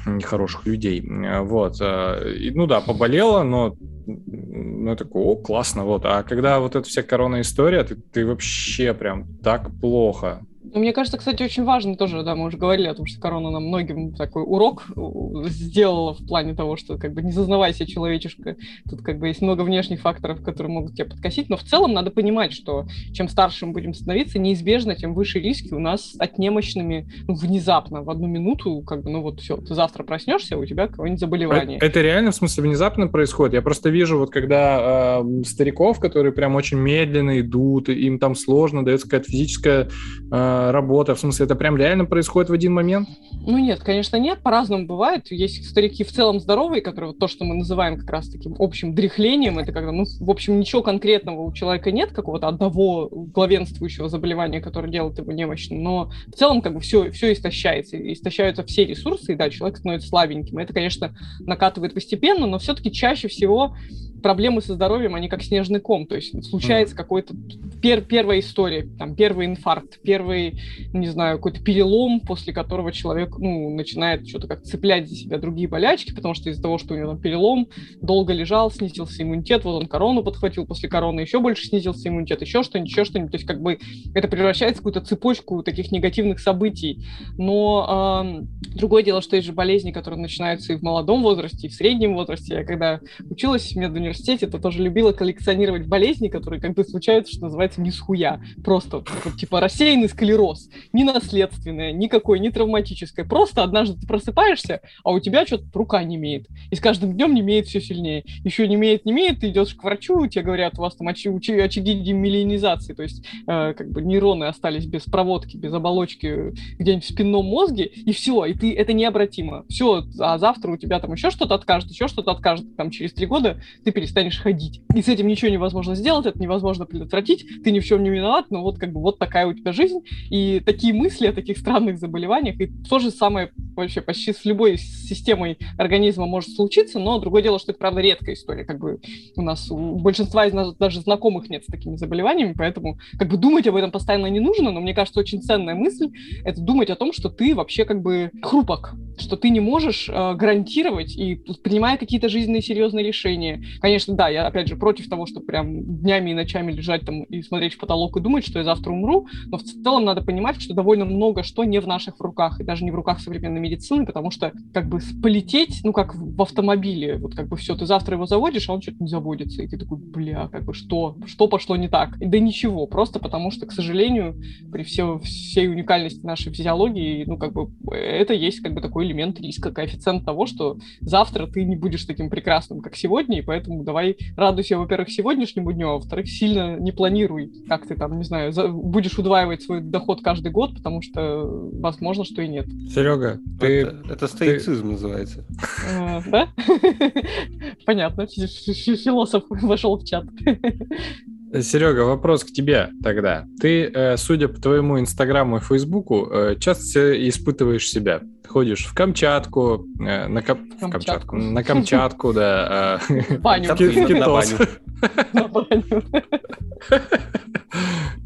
э, нехороших людей. Э, Вот. э, и, ну да, поболело, но ну, я такой, о, классно, вот. А когда вот эта вся корона история, ты, ты вообще прям так плохо.
Ну, Мне кажется, кстати, очень важно тоже, да, мы уже говорили о том, что корона нам многим такой урок э, сделала в плане того, что как бы не зазнавайся, человечишка. Тут как бы есть много внешних факторов, которые могут тебя подкосить, но в целом надо понимать, что чем старше мы будем становиться, неизбежно, тем выше риски у нас от немощными ну, внезапно в одну минуту, как бы, ну вот все, ты завтра проснешься, у тебя какое-нибудь заболевание.
Это реально, в смысле, внезапно происходит. Я просто вижу, вот когда э, стариков, которые прям очень медленно идут, им там сложно, дается какая-то физическая э, работа. В смысле, это прям реально происходит в один момент?
Ну нет, конечно, нет, по-разному бывает. Есть старики в целом здоровые, которые вот то, что мы называем как раз таким общим дряхлением, это когда, ну, в общем, ничего конкретного у человека нет, какого-то одного главенствующего заболевания, которое делает его немощным, но в целом как бы все, все истощается, истощаются все ресурсы, и да, человек становится слабеньким. Это, конечно, накатывает постепенно, но все-таки чаще всего проблемы со здоровьем, они как снежный ком, то есть случается какой-то пер, первая история, там, первый инфаркт, первый, не знаю, какой-то перелом, после которого человек, ну, начинает что-то как цеплять за себя другие болячки, потому что из-за того, что у него там перелом, долго лежал, снизился иммунитет, вот он корону подхватил, после короны еще больше снизился иммунитет, еще что-нибудь, еще что-нибудь, то есть как бы это превращается в какую-то цепочку таких негативных событий, но э, другое дело, что есть же болезни, которые начинаются и в молодом возрасте, и в среднем возрасте, я когда училась в медуниверситете, то тоже любила коллекционировать болезни, которые как бы случаются, что называется, не с хуя. Просто типа рассеянный склероз. Не наследственное, никакой, не травматическое. Просто однажды ты просыпаешься, а у тебя что-то рука не имеет. И с каждым днем не имеет все сильнее. Еще не имеет, не имеет, ты идешь к врачу, тебе говорят, у вас там очи- очи- очаги демиелинизации, то есть э, как бы нейроны остались без проводки, без оболочки где-нибудь в спинном мозге, и все, и ты это необратимо. Все, а завтра у тебя там еще что-то откажет, еще что-то откажет, там через три года ты перестанешь ходить. И с этим ничего невозможно сделать, это невозможно предотвратить, ты ни в чем не виноват, но вот как бы вот такая у тебя жизнь. И такие мысли о таких странных заболеваниях, и то же самое вообще почти с любой системой организма может случиться, но другое дело, что это, правда, редкая история. Как бы у нас, у большинства из нас даже знакомых нет с такими заболеваниями, поэтому как бы думать об этом постоянно не нужно, но мне кажется, очень ценная мысль — это думать о том, что ты вообще как бы хрупок, что ты не можешь э, гарантировать и принимая какие-то жизненные серьезные решения. Конечно, да, я опять же против того, что прям днями и ночами лежать там и смотреть в потолок и думать, что я завтра умру, но в целом надо понимать, что довольно много что не в наших руках, и даже не в руках современной медицины, потому что как бы полететь, ну как в автомобиле, вот как бы все, ты завтра его заводишь, а он что-то не заводится, и ты такой, бля, как бы что, что пошло не так? Да ничего, просто потому что, к сожалению, при все, всей уникальности нашей физиологии, ну как бы это есть как бы такой элемент риска, коэффициент того, что завтра ты не будешь таким прекрасным, как сегодня, и поэтому давай радуйся, во-первых, сегодняшнему дню, а во-вторых, сильно не планируй, как ты там, не знаю, за- будешь удваивать свой доход каждый год, потому что возможно, что и нет.
Серега, ты...
Это, это стоицизм называется.
Э, Да? Понятно, фи- фи- философ вошел в чат.
Серега, вопрос к тебе тогда. Ты, э, судя по твоему инстаграму и фейсбуку, э, часто испытываешь себя. Ходишь в Камчатку, э, на Кам- в
Камчатку.
Камчатку, на Камчатку, да, э,
Баню.
На баню.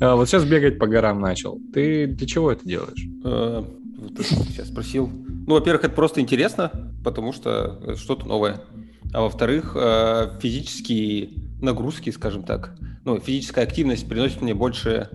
А Вот сейчас бегать по горам начал. Ты для чего это делаешь?
Сейчас спросил. Ну, во-первых, это просто интересно, потому что что-то новое. А во-вторых, физические нагрузки, скажем так, ну, физическая активность приносит мне больше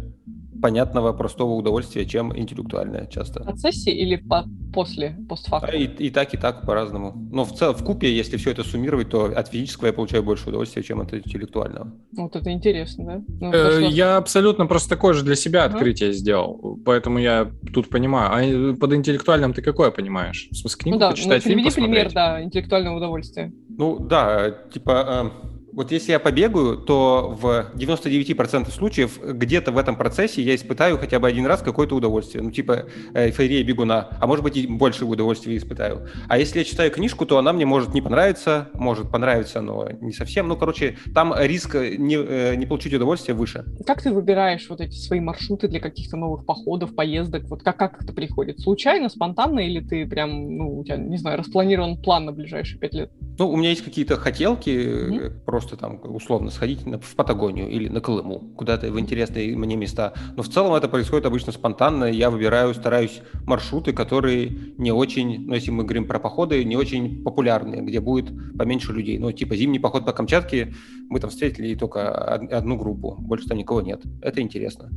понятного, простого удовольствия, чем интеллектуальная часто.
От сессии или по- после, постфактум?
и, и так, и так по-разному. Но в целом, в купе, если все это суммировать, то от физического я получаю больше удовольствия, чем от интеллектуального.
Вот это интересно, да? Ну,
Э,
то, что-
Я абсолютно просто такое же для себя
Ага.
открытие сделал, поэтому я тут понимаю. А под интеллектуальным ты какое понимаешь? В смысле, книгу
Ну да, ну,
почитать, фильм
приведи пример,
посмотреть?
да, интеллектуального удовольствия.
Ну да, типа, э, вот если я побегаю, то в 99% случаев где-то в этом процессе я испытаю хотя бы один раз какое-то удовольствие. Ну типа э, эйфория бегуна, а может быть и больше удовольствия испытаю. А если я читаю книжку, то она мне может не понравиться, может понравиться, но не совсем. Ну короче, там риск э, не, э, не получить удовольствие выше.
Как ты выбираешь вот эти свои маршруты для каких-то новых походов, поездок? Вот как, как это приходит? Случайно, спонтанно или ты прям, ну, у тебя, не знаю, распланирован план на ближайшие пять лет?
Ну, у меня есть какие-то хотелки,
Мгм.
Просто там условно сходить в Патагонию или на Колыму, куда-то в интересные мне места. Но в целом это происходит обычно спонтанно. Я выбираю, стараюсь маршруты, которые не очень, ну, если мы говорим про походы, не очень популярные, где будет поменьше людей. Ну, типа зимний поход по Камчатке, мы там встретили только од- одну группу, больше там никого нет. Это интересно.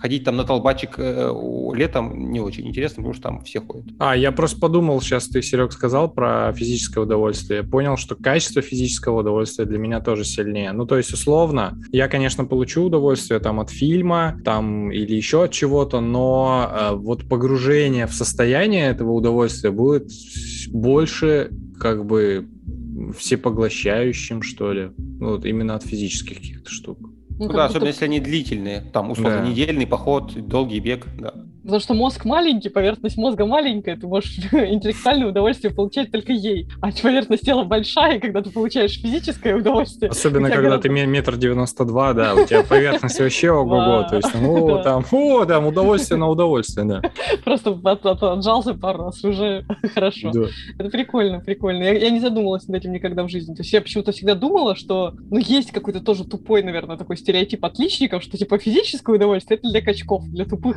Ходить там на толбачик э, летом не очень интересно, потому что там все ходят.
А, я просто подумал, сейчас ты, Серег, сказал про физическое удовольствие. Я понял, что качество физического удовольствия для меня тоже сильнее. Ну, то есть, условно, я, конечно, получу удовольствие там от фильма, там или еще от чего-то, но э, вот погружение в состояние этого удовольствия будет больше как бы всепоглощающим, что ли. Ну, вот именно от физических каких-то штук.
Ну,
как
да,
будто-
особенно если они длительные, там, условно,
Да.
недельный поход, долгий бег, да.
Потому что мозг маленький, поверхность мозга маленькая, ты можешь интеллектуальное удовольствие получать только ей. А поверхность тела большая, и когда ты получаешь физическое удовольствие.
Особенно, когда
гораздо-
ты ме- метр девяносто два, да, у тебя поверхность вообще ого-го, то есть, о,
Да.
там, о, там, удовольствие на удовольствие, да.
Просто от- от- отжался пару раз, уже хорошо. Это прикольно, прикольно. Я, я не задумывалась над этим никогда в жизни. То есть я почему-то всегда думала, что, ну, есть какой-то тоже тупой, наверное, такой стереотип отличников, что, типа, физическое удовольствие — это для качков, для тупых.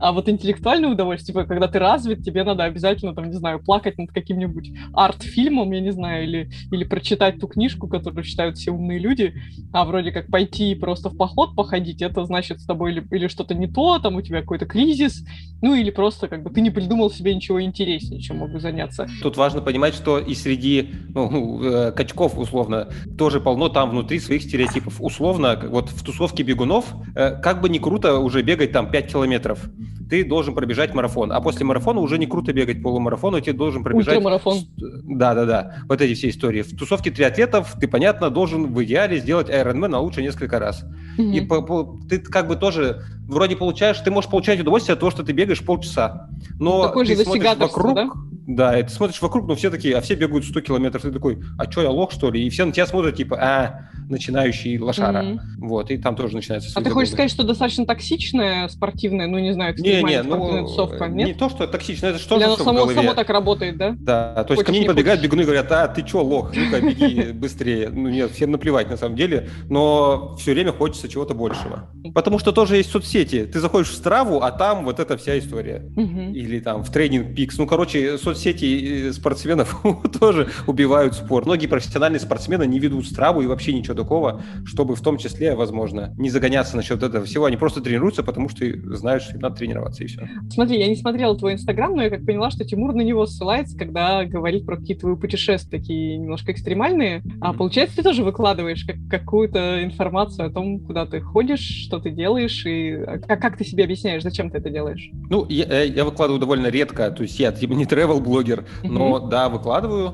А вот интеллектуальное удовольствие, типа, когда ты развит, тебе надо обязательно, там, не знаю, плакать над каким-нибудь арт-фильмом, я не знаю, или, или прочитать ту книжку, которую читают все умные люди, а вроде как пойти просто в поход походить, это значит с тобой или, или что-то не то, там у тебя какой-то кризис, ну или просто как бы ты не придумал себе ничего интереснее, чем мог бы заняться.
Тут важно понимать, что и среди ну, э, качков, условно, тоже полно там внутри своих стереотипов. Условно, вот в тусовке бегунов, э, как бы не круто уже бегать там 5 километров, ты должен пробежать марафон. А после марафона уже не круто бегать полумарафон, и ты должен пробежать...
Ультрамарафон.
Да-да-да, вот эти все истории. В тусовке триатлетов ты, понятно, должен в идеале сделать Ironman, а лучше несколько раз. И
Мгм.
по- по- ты как бы тоже вроде получаешь, ты можешь получать удовольствие от того, что ты бегаешь полчаса. Но
Такое же
ты смотришь
достигаторство,
вокруг,
да?
Да, и ты смотришь вокруг, но все такие, а все бегают 100 километров. Ты такой, а что, я лох, что ли? И все на тебя смотрят, типа, а, начинающий лошара.
Мгм.
Вот, и там тоже начинается
А ты хочешь сказать, что достаточно токсичная спортивная, ну не знаю,
Не, не, ну,
тусовка,
не
нет?
то, что токсично, это что в
само, само так работает, да?
Да, то есть ко
Хочешь,
мне не
не
подбегают бегуны говорят, а, ты чё, лох, ну-ка, беги быстрее. Ну нет, всем наплевать на самом деле, но все время хочется чего-то большего. Потому что тоже есть соцсети. Ты заходишь в Страву, а там вот эта вся история. Или там в тренинг Пикс. Ну, короче, соцсети э, спортсменов тоже убивают спорт. Многие профессиональные спортсмены не ведут страву и вообще ничего такого, чтобы в том числе, возможно, не загоняться насчет этого всего. Они просто тренируются, потому что знают, что им надо тренироваться, и все.
Смотри, я не смотрела твой инстаграм, но я как поняла, что Тимур на него ссылается, когда говорит про какие-то твои путешествия, такие немножко экстремальные. А получается, ты тоже выкладываешь как- какую-то информацию о том, куда ты ходишь, что ты делаешь, и а, как, как ты себе объясняешь, зачем ты это делаешь?
Ну, я, э, я выкладываю довольно редко, то есть я типа не travel блогер но да, выкладываю.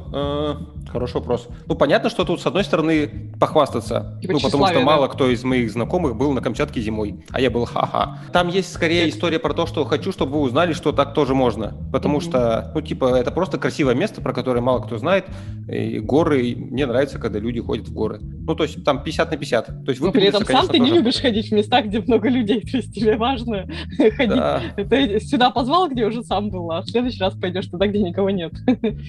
Хороший вопрос. Ну, понятно, что тут, с одной стороны, похвастаться.
Типа
ну, потому что
тщеславие,
мало
да?
кто из моих знакомых был на Камчатке зимой, а я был ха-ха. Там есть скорее история про то, что хочу, чтобы вы узнали, что так тоже можно. Потому
Мгм.
что, ну, типа, это просто красивое место, про которое мало кто знает. И горы, и мне нравится, когда люди ходят в горы. Ну, то есть там 50 на 50. То есть
Но при этом
выпендриться,
сам
конечно,
ты не
тоже-
любишь ходить в места, где много людей, то есть тебе важно ходить.
Да.
Ты сюда позвал, где уже сам был, а в следующий раз пойдешь туда, где никого нет.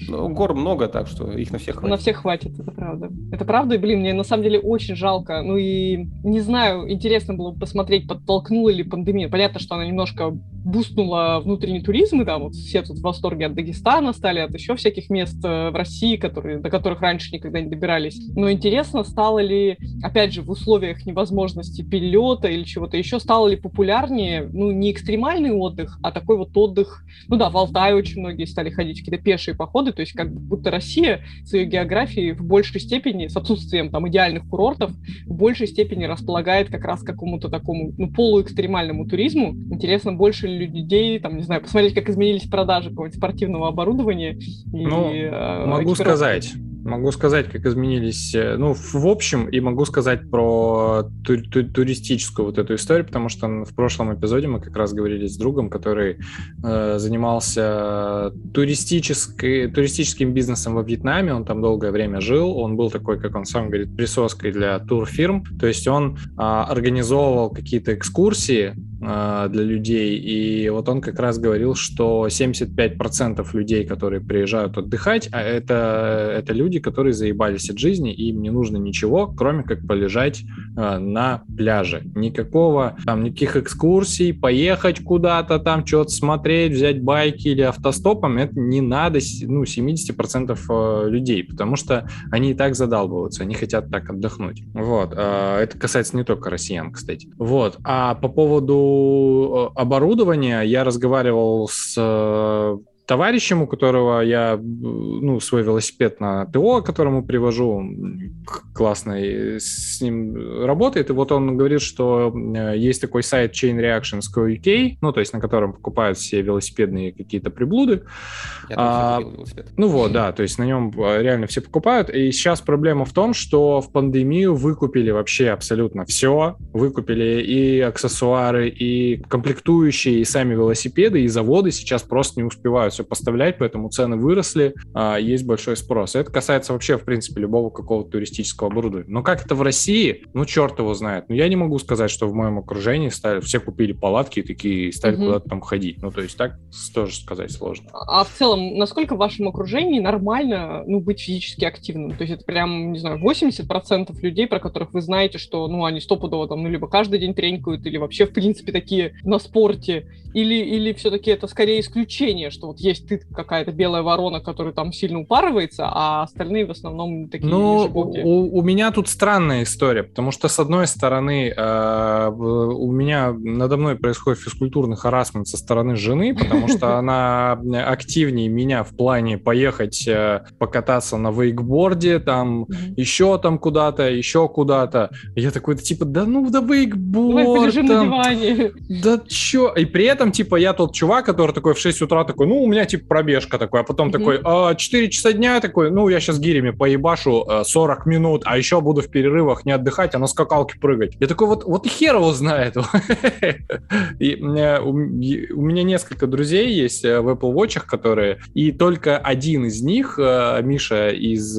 Ну, гор много, так что их на всех
На
хватит.
всех хватит, это правда. Это правда, и, блин, мне на самом деле очень жалко. Ну и не знаю, интересно было бы посмотреть, подтолкнула ли пандемия. Понятно, что она немножко бустнула внутренний туризм, и да, вот все тут в восторге от Дагестана стали, от еще всяких мест э, в России, которые, до которых раньше никогда не добирались. Но интересно, стало ли, опять же, в условиях невозможности перелета или чего-то еще, стало ли популярнее, ну, не экстремальный отдых, а такой вот отдых, ну да, в Алтае очень многие стали ходить какие-то пешие походы, то есть как будто Россия своей географией в большей степени, с отсутствием там идеальных курортов, в большей степени располагает как раз к какому-то такому, ну, полуэкстремальному туризму. Интересно, больше людей, там, не знаю, посмотреть, как изменились продажи какого-нибудь спортивного оборудования. И,
Ну,
э,
Могу сказать. Могу сказать, как изменились, э, ну, в общем, и могу сказать про ту- ту- туристическую вот эту историю, потому что в прошлом эпизоде мы как раз говорили с другом, который э, занимался туристической, туристическим бизнесом во Вьетнаме, он там долгое время жил, он был такой, как он сам говорит, присоской для турфирм, то есть он а, организовывал какие-то экскурсии а, для людей, и вот он как раз говорил, что 75% людей, которые приезжают отдыхать, а это, это люди, которые заебались от жизни, и им не нужно ничего, кроме как полежать а, на пляже. Никакого, там, никаких экскурсий, поехать куда-то там, что-то смотреть, взять байки или автостопом, это не надо ну, 70% э, людей, потому что они и так задалбываются, они хотят так отдохнуть. Вот. а, Это касается не только россиян, кстати. Вот. А по поводу э, оборудования я разговаривал с э, товарищем, у которого я э, ну, свой велосипед на ТО, которому привожу, он к- классный, с ним работает, и вот он говорит, что э, есть такой сайт Chain Reactions UK, ну, то есть на котором покупают все велосипедные какие-то приблуды,
Я
А, ну вот, да, то есть на нем э, реально все покупают. И сейчас проблема в том, что в пандемию выкупили вообще абсолютно все. Выкупили и аксессуары, и комплектующие, и сами велосипеды, и заводы сейчас просто не успевают все поставлять, поэтому цены выросли, а, есть большой спрос. Это касается вообще, в принципе, любого какого-то туристического оборудования. Но как это в России? Ну, черт его знает. Но я не могу сказать, что в моем окружении стали, все купили палатки и такие стали
Мгм.
куда-то там ходить. Ну, то есть так тоже сказать сложно.
А в целом, насколько в вашем окружении нормально ну, быть физически активным? То есть это прям, не знаю, 80% людей, про которых вы знаете, что ну, они стопудово там, ну, либо каждый день тренькают, или вообще, в принципе, такие на спорте, или, или все-таки это скорее исключение, что вот есть ты какая-то белая ворона, которая там сильно упарывается, а остальные в основном такие
Ну, у, у меня тут странная история, потому что, с одной стороны, э, у меня надо мной происходит физкультурный харасмент со стороны жены, потому что она активнее меня в плане поехать э, покататься на вейкборде, там, еще там куда-то, еще куда-то. Я такой, типа, да ну, да
Давай
вейкборд,
полежим на диване.
да чё? И при этом, типа, я тот чувак, который такой в 6 утра такой, ну, у меня, типа, пробежка такой, а потом такой, а, 4 часа дня такой, ну, я сейчас гирями поебашу э, 40 минут, а еще буду в перерывах не отдыхать, а на скакалке прыгать. Я такой, вот, вот и хер его знает. И э, у м- и у меня несколько друзей есть э, в Apple Watch, которые, и только один из них, э, Миша из...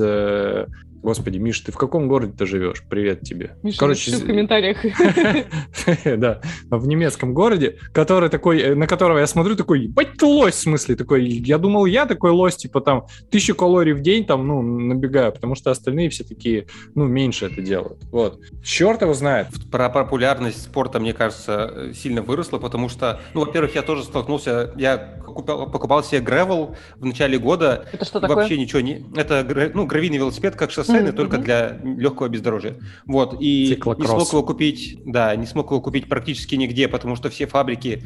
Господи, Миш, ты в каком городе ты живешь? Привет тебе.
Миша,
Короче,
в комментариях.
да, в немецком городе, который такой, э, на которого я смотрю, такой, ебать ты лось, в смысле, такой, я думал, я такой лось, типа там, тысячу калорий в день, там, ну, набегаю, потому что остальные все такие, ну, меньше это делают, вот. Черт его знает.
Про популярность спорта, мне кажется, э, сильно выросла, потому что, ну, во-первых, я тоже столкнулся, я покупал, покупал себе гревел в начале года,
Это что такое?
вообще ничего не... Это ну, гравийный велосипед, как
Мгм,
только для легкого бездорожья. Вот, и не смог его купить, да, не смог его купить практически нигде, потому что все фабрики,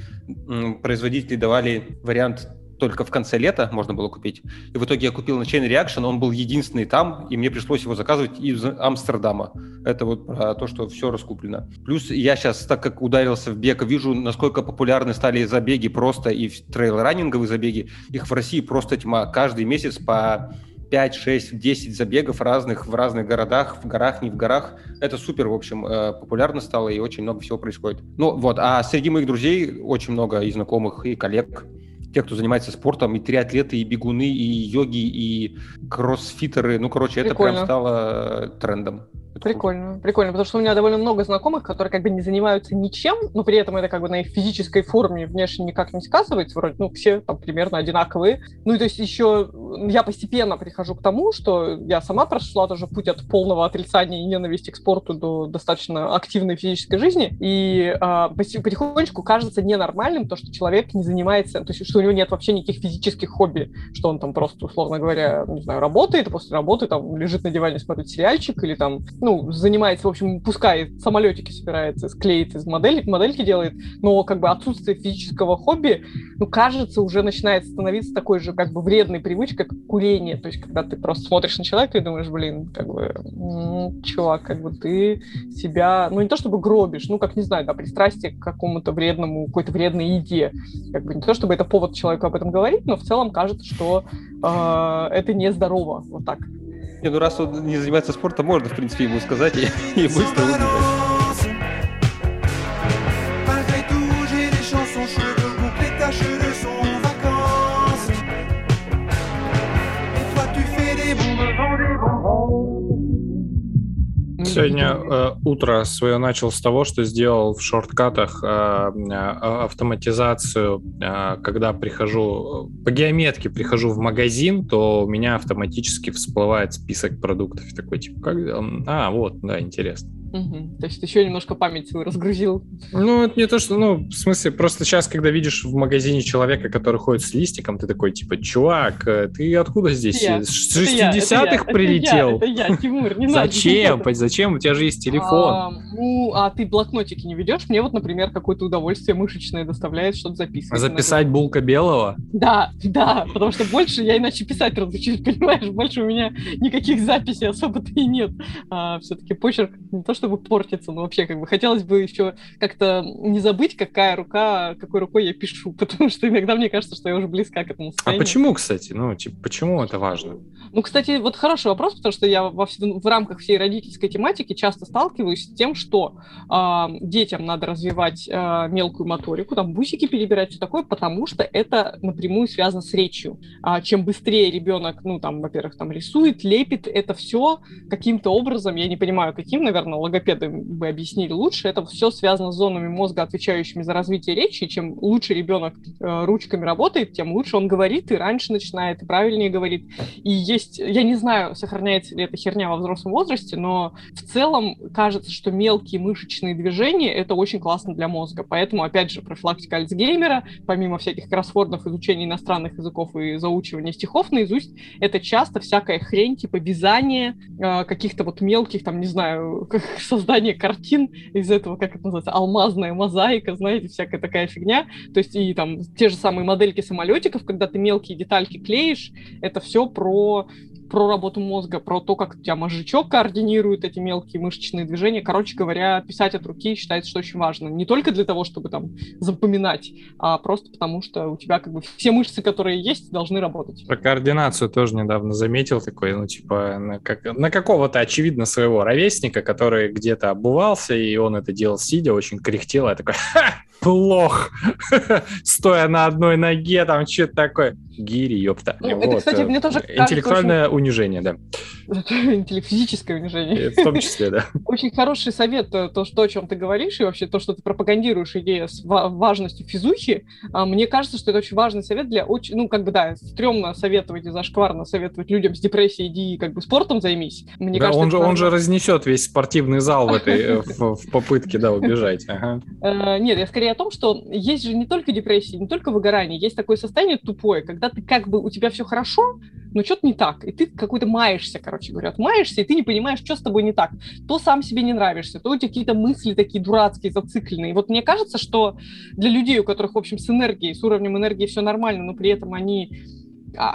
производители давали вариант только в конце лета можно было купить. И в итоге я купил на Chain Reaction, он был единственный там, и мне пришлось его заказывать из Амстердама. Это вот про то, что все раскуплено. Плюс я сейчас, так как ударился в бег, вижу, насколько популярны стали забеги просто и трейл-раннинговые забеги. Их в России просто тьма. Каждый месяц по 5, 6, 10 забегов разных в разных городах, в горах, не в горах. Это супер, в общем, э, популярно стало и очень много всего происходит. Ну вот, а среди моих друзей очень много и знакомых, и коллег, тех, кто занимается спортом, и триатлеты, и бегуны, и йоги, и кроссфитеры. Ну, короче, это
Прикольно.
прям стало трендом.
Прикольно, прикольно, потому что у меня довольно много знакомых, которые как бы не занимаются ничем, но при этом это как бы на их физической форме внешне никак не сказывается, вроде, ну, все там примерно одинаковые. Ну, и то есть еще я постепенно прихожу к тому, что я сама прошла тоже путь от полного отрицания и ненависти к спорту до достаточно активной физической жизни, и а, потихонечку кажется ненормальным то, что человек не занимается, то есть что у него нет вообще никаких физических хобби, что он там просто, условно говоря, не знаю, работает, и после работы там лежит на диване, смотрит сериальчик, или там, ну, занимается, в общем, пускай самолетики собирается, склеит из модели, модельки делает, но как бы отсутствие физического хобби, ну, кажется, уже начинает становиться такой же как бы вредной привычкой, как курение. То есть, когда ты просто смотришь на человека и думаешь, блин, как бы, м, чувак, как бы ты себя, ну, не то чтобы гробишь, ну, как, не знаю, да, пристрастие к какому-то вредному, какой-то вредной еде. Как бы не то чтобы это повод человеку об этом говорить, но в целом кажется, что э, это нездорово. Вот так.
Не, ну раз он не занимается спортом, можно, в принципе, ему сказать и, и быстро убежать.
Сегодня э, утро свое начал с того, что сделал в шорткатах э, э, автоматизацию, когда прихожу по геометке прихожу в магазин, то у меня автоматически всплывает список продуктов. Такой типа, как, а вот, да, интересно.
Мгм. То есть еще немножко память свою разгрузил.
Ну, это не то, что, ну, в смысле, просто сейчас, когда видишь в магазине человека, который ходит с листиком, ты такой, типа, чувак, э, ты откуда здесь?
Это
С
Это я, это я,
60-х
это я,
прилетел?
Тимур, не надо.
Зачем? Зачем? У тебя же есть телефон.
А, ну, а ты блокнотики не ведешь? Мне вот, например, какое-то удовольствие мышечное доставляет что-то записывать.
Записать булка белого?
Да, да, потому что больше я иначе писать разучусь, понимаешь? Больше у меня никаких записей особо-то и нет. А, все-таки почерк не то чтобы портится, но вообще как бы хотелось бы еще как-то не забыть, какая рука, какой рукой я пишу, потому что иногда мне кажется, что я уже близка к этому
А
состоянию.
почему, кстати? Ну, типа, почему это важно?
Ну, кстати, вот хороший вопрос, потому что я во в рамках всей родительской тематики часто сталкиваюсь с тем, что а, детям надо развивать а, мелкую моторику, там бусики перебирать, все такое, потому что это напрямую связано с речью. А, чем быстрее ребенок, ну, там, во-первых, там рисует, лепит, это все каким-то образом, я не понимаю, каким, наверное, логопеды бы объяснили лучше, это все связано с зонами мозга, отвечающими за развитие речи, чем лучше ребенок э, ручками работает, тем лучше он говорит, и раньше начинает, и правильнее говорит. И есть, я не знаю, сохраняется ли эта херня во взрослом возрасте, но в целом кажется, что мелкие мышечные движения это очень классно для мозга. Поэтому, опять же, профилактика Альцгеймера, помимо всяких кроссвордов, изучения иностранных языков и заучивания стихов наизусть, это часто всякая хрень, типа вязание, э, каких-то вот мелких, там, не знаю, создание картин из этого, как это называется, алмазная мозаика, знаете, всякая такая фигня. То есть и там те же самые модельки самолетиков, когда ты мелкие детальки клеишь, это все про про работу мозга, про то, как у тебя мозжечок координирует эти мелкие мышечные движения. Короче говоря, писать от руки считается, что очень важно. Не только для того, чтобы там запоминать, а просто потому, что у тебя как бы все мышцы, которые есть, должны работать.
Про координацию тоже недавно заметил такой, ну, типа, на, как, на какого-то, очевидно, своего ровесника, который где-то обувался, и он это делал сидя, очень кряхтел, я такой, ха, плох, стоя на одной ноге, там, что-то такое. Гири, ёпта.
Ну, это, кстати,
э,
мне тоже
Интеллектуальное унижение, да.
Физическое унижение.
И В том числе, да.
Очень хороший совет, э, то, что, о чем ты говоришь, и вообще то, что ты пропагандируешь идею с ва- важностью физухи. А, Мне кажется, что это очень важный совет для очень, ну, как бы, да, стрёмно советовать и зашкварно советовать людям с депрессией, иди, как бы, спортом займись. Мне
Да,
кажется,
он, же, он же разнесет весь спортивный зал в этой э, в, в попытке, да, убежать. Ага.
Э, Нет, я скорее о том, что есть же не только депрессия, не только выгорание, есть такое состояние тупое, когда ты как бы у тебя все хорошо, но что-то не так, и ты какой-то маешься, короче говоря, маешься, и ты не понимаешь, что с тобой не так. То сам себе не нравишься, то у тебя какие-то мысли такие дурацкие, зацикленные. Вот мне кажется, что для людей, у которых, в общем, с энергией, с уровнем энергии все нормально, но при этом они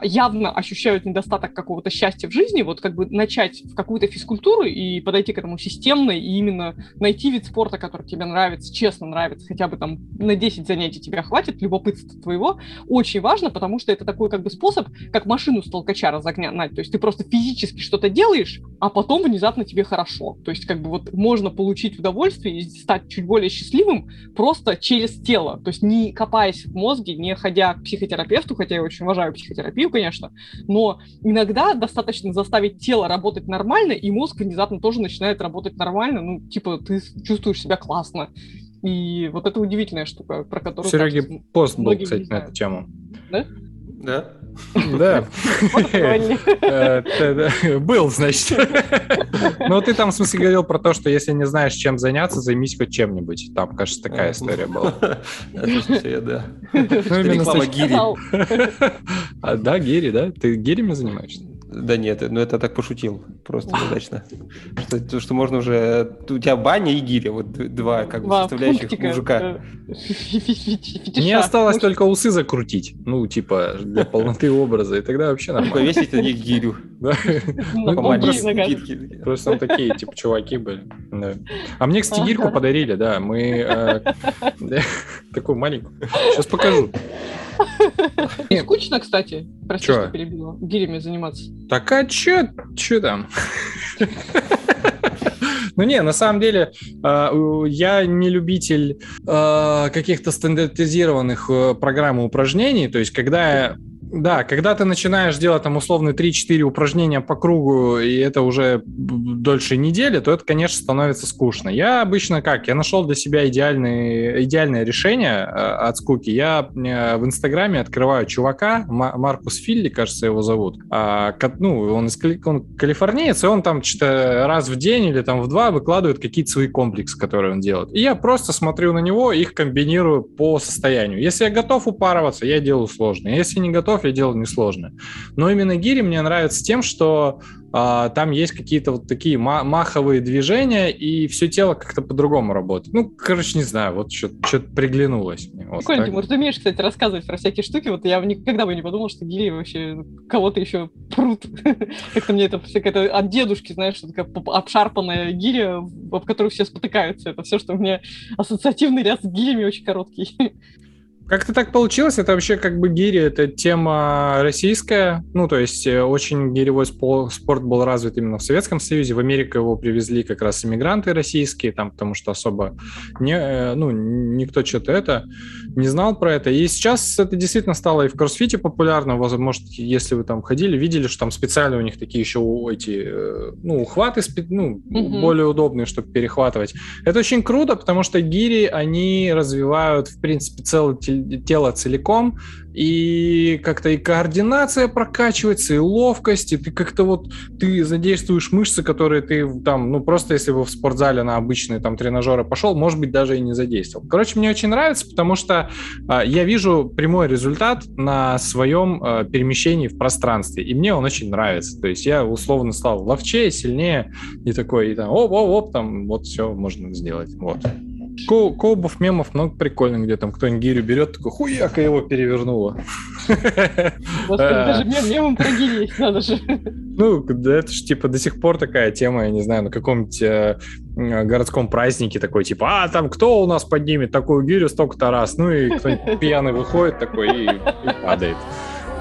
явно ощущают недостаток какого-то счастья в жизни, вот как бы начать в какую-то физкультуру и подойти к этому системно, и именно найти вид спорта, который тебе нравится, честно нравится, хотя бы там на 10 занятий тебя хватит, любопытства твоего, очень важно, потому что это такой как бы способ, как машину с толкача разогнать. То есть ты просто физически что-то делаешь, а потом внезапно тебе хорошо. То есть как бы вот можно получить удовольствие и стать чуть более счастливым просто через тело. То есть не копаясь в мозге, не ходя к психотерапевту, хотя я очень уважаю психотерапию, конечно, но иногда достаточно заставить тело работать нормально, и мозг внезапно тоже начинает работать нормально. Ну, типа, ты чувствуешь себя классно. И вот это удивительная штука, про которую...
Сереги пост был, кстати, на эту тему.
Да?
Да?
Э, т- да, Был, значит. Ну, ты там, в смысле, говорил про то, что если не знаешь, чем заняться, займись хоть чем-нибудь. Там, кажется, такая история была.
Да.
Ну, именно с
реклама гири.
А, Да, гири, да? Ты гирями занимаешься?
Да нет, ну это так пошутил, просто неудачно. Что, то, что можно уже... У тебя баня и гиря, вот два как бы
Два
составляющих
пунктика,
мужика.
э.
Мне осталось только усы закрутить. Ну, типа, для полноты образа. И тогда вообще нормально.
Повесить на них гирю.
Ну,
По
ноги,
просто там такие, типа, чуваки были. А мне, кстати, гирьку подарили, да. Мы э, такую маленькую. Сейчас покажу.
И скучно, кстати, прости,
Чё?
что перебила, гирями заниматься.
Так а чё, чё там? Ну не, на самом деле, у- я не любитель э, каких-то стандартизированных э, программ и упражнений. То есть, когда да, когда ты начинаешь делать там условно 3-4 упражнения по кругу, и это уже дольше недели, то это, конечно, становится скучно. Я обычно как? Я нашел для себя идеальный, идеальное решение э, от скуки. Я э, в Инстаграме открываю чувака, Ма- Маркус Филли, кажется, его зовут. А, ну, он, из он калифорниец, и он там что-то раз в день или там в два выкладывает какие-то свои комплексы, которые он делает. И я просто смотрю на него, их комбинирую по состоянию. Если я готов упарываться, я делаю сложно. Если не готов, я делаю несложно. Но именно гири мне нравится тем, что а, там есть какие-то вот такие ма- маховые движения, и все тело как-то по-другому работает. Ну, короче, не знаю, вот что-то приглянулось мне. Вот
Прикольно,
так.
Тимур, ты умеешь, кстати, рассказывать про всякие штуки. Вот я никогда бы не подумал, что гири вообще кого-то еще прут. Как-то мне это все какая-то от дедушки, знаешь, что такая обшарпанная гиря, об которую все спотыкаются. Это все, что у меня ассоциативный ряд с гирями очень короткий.
Как-то так получилось, это вообще как бы гири, это тема российская, ну, то есть э, очень гиревой спо- спорт был развит именно в Советском Союзе, в Америку его привезли как раз иммигранты российские, там, потому что особо не, э, ну, никто что-то это не знал про это, и сейчас это действительно стало и в кроссфите популярно, Воз- может, если вы там ходили, видели, что там специально у них такие еще эти, э, ну, ухваты, ну,
Мгм.
более удобные, чтобы перехватывать. Это очень круто, потому что гири, они развивают, в принципе, те- тело целиком, и как-то и координация прокачивается, и ловкость, и ты как-то вот, ты задействуешь мышцы, которые ты там, ну, просто если бы в спортзале на обычные там тренажеры пошел, может быть, даже и не задействовал. Короче, мне очень нравится, потому что а, я вижу прямой результат на своем а, перемещении в пространстве, и мне он очень нравится. То есть я условно стал ловчее, сильнее, и такой, и там, оп-оп-оп, там, вот все можно сделать. Вот. Ко- Коубов, мемов много прикольно, где там кто-нибудь гирю берет, такой, хуяка его перевернуло. А.
даже мем- мемом про гири есть, надо же.
Ну, да это же типа до сих пор такая тема, я не знаю, на каком-нибудь э, м, городском празднике такой, типа, а там кто у нас поднимет такую гирю столько-то раз? Ну и кто-нибудь пьяный выходит такой и, и падает.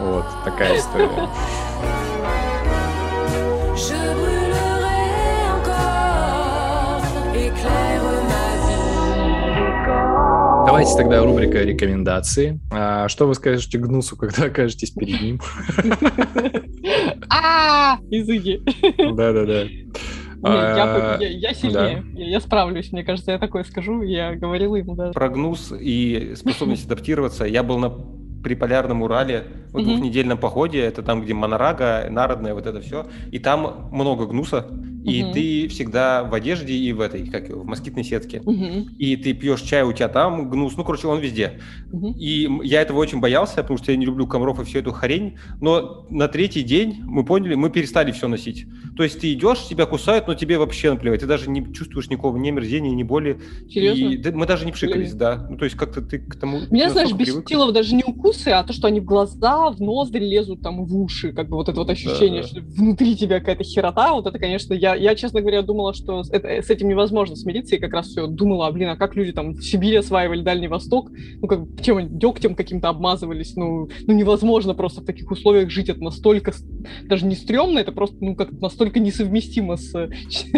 Вот, такая история. Давайте тогда рубрика рекомендации. А, что вы скажете Гнусу, когда окажетесь перед ним?
А, изыги.
Да-да-да.
Я
А,
я- я сильнее, я я справлюсь, мне кажется, я такое скажу, я говорила ему даже.
Прогноз и способность адаптироваться. Я был на приполярном Урале в двухнедельном походе. Это там, где Монорага, Народная, вот это все. И там много гнуса. И
Мгм.
ты всегда в одежде и в этой, как в москитной сетке.
Мгм,
И ты пьешь чай, у тебя там гнус, ну, короче, он везде.
мгм.
И я этого очень боялся, потому что я не люблю комаров и всю эту хрень. Но на третий день мы поняли, мы перестали все носить. То есть ты идешь, тебя кусают, но тебе вообще наплевать. Ты даже не чувствуешь никакого ни омерзения, ни боли.
Серьезно?
И да, мы даже не пшикались, да. Ну, то есть как-то ты к тому...
Меня, знаешь, бесило даже не укусы, а то, что они в глаза, в ноздри лезут, там, в уши, как бы вот это вот ощущение,
Да.
что внутри тебя какая-то херота, вот это, конечно, я, я, честно говоря, думала, что это- с этим невозможно смириться, и как раз все думала, блин, а как люди там в Сибири осваивали Дальний Восток, ну, как, чем дегтем каким-то обмазывались, ну, ну, невозможно просто в таких условиях жить, это настолько, даже не стрёмно, это просто, ну, как настолько несовместимо с э,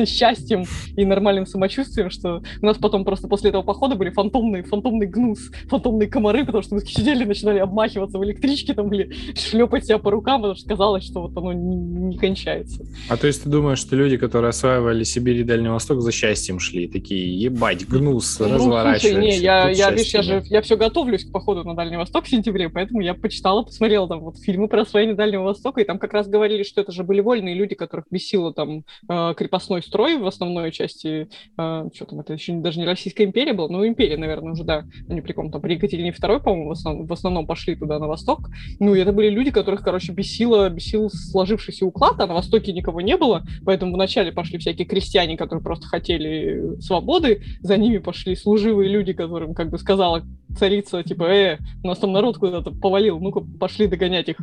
счастьем и нормальным самочувствием, что у нас потом просто после этого похода были фантомные, фантомный гнус, фантомные комары, потому что мы сидели, начинали обмахиваться в электричке, там были шлепать себя по рукам, потому что казалось, что вот оно не, не кончается.
А то есть ты думаешь, что люди, которые осваивали Сибирь и Дальний Восток, за счастьем шли? Такие, ебать, гнус,
Ну,
разворачиваемся.
слушай, не, я, я, видишь, я же, я все готовлюсь к походу на Дальний Восток в сентябре, поэтому я почитала, посмотрела там вот фильмы про освоение Дальнего Востока, и там как раз говорили, что это же были вольные люди, которых бесило там э, крепостной строй в основной части, э, что там, это еще даже не Российская империя была, ну, империя, наверное, уже, да, они при ком там, при Екатерине II, по-моему, в основном, в основном пошли туда на восток, ну, и это были люди, которых, короче, бесило, бесил сложившийся уклад, а на востоке никого не было, поэтому вначале пошли всякие крестьяне, которые просто хотели свободы, за ними пошли служивые люди, которым, как бы сказала царица, типа, э, у нас там народ куда-то повалил, ну-ка, пошли догонять их.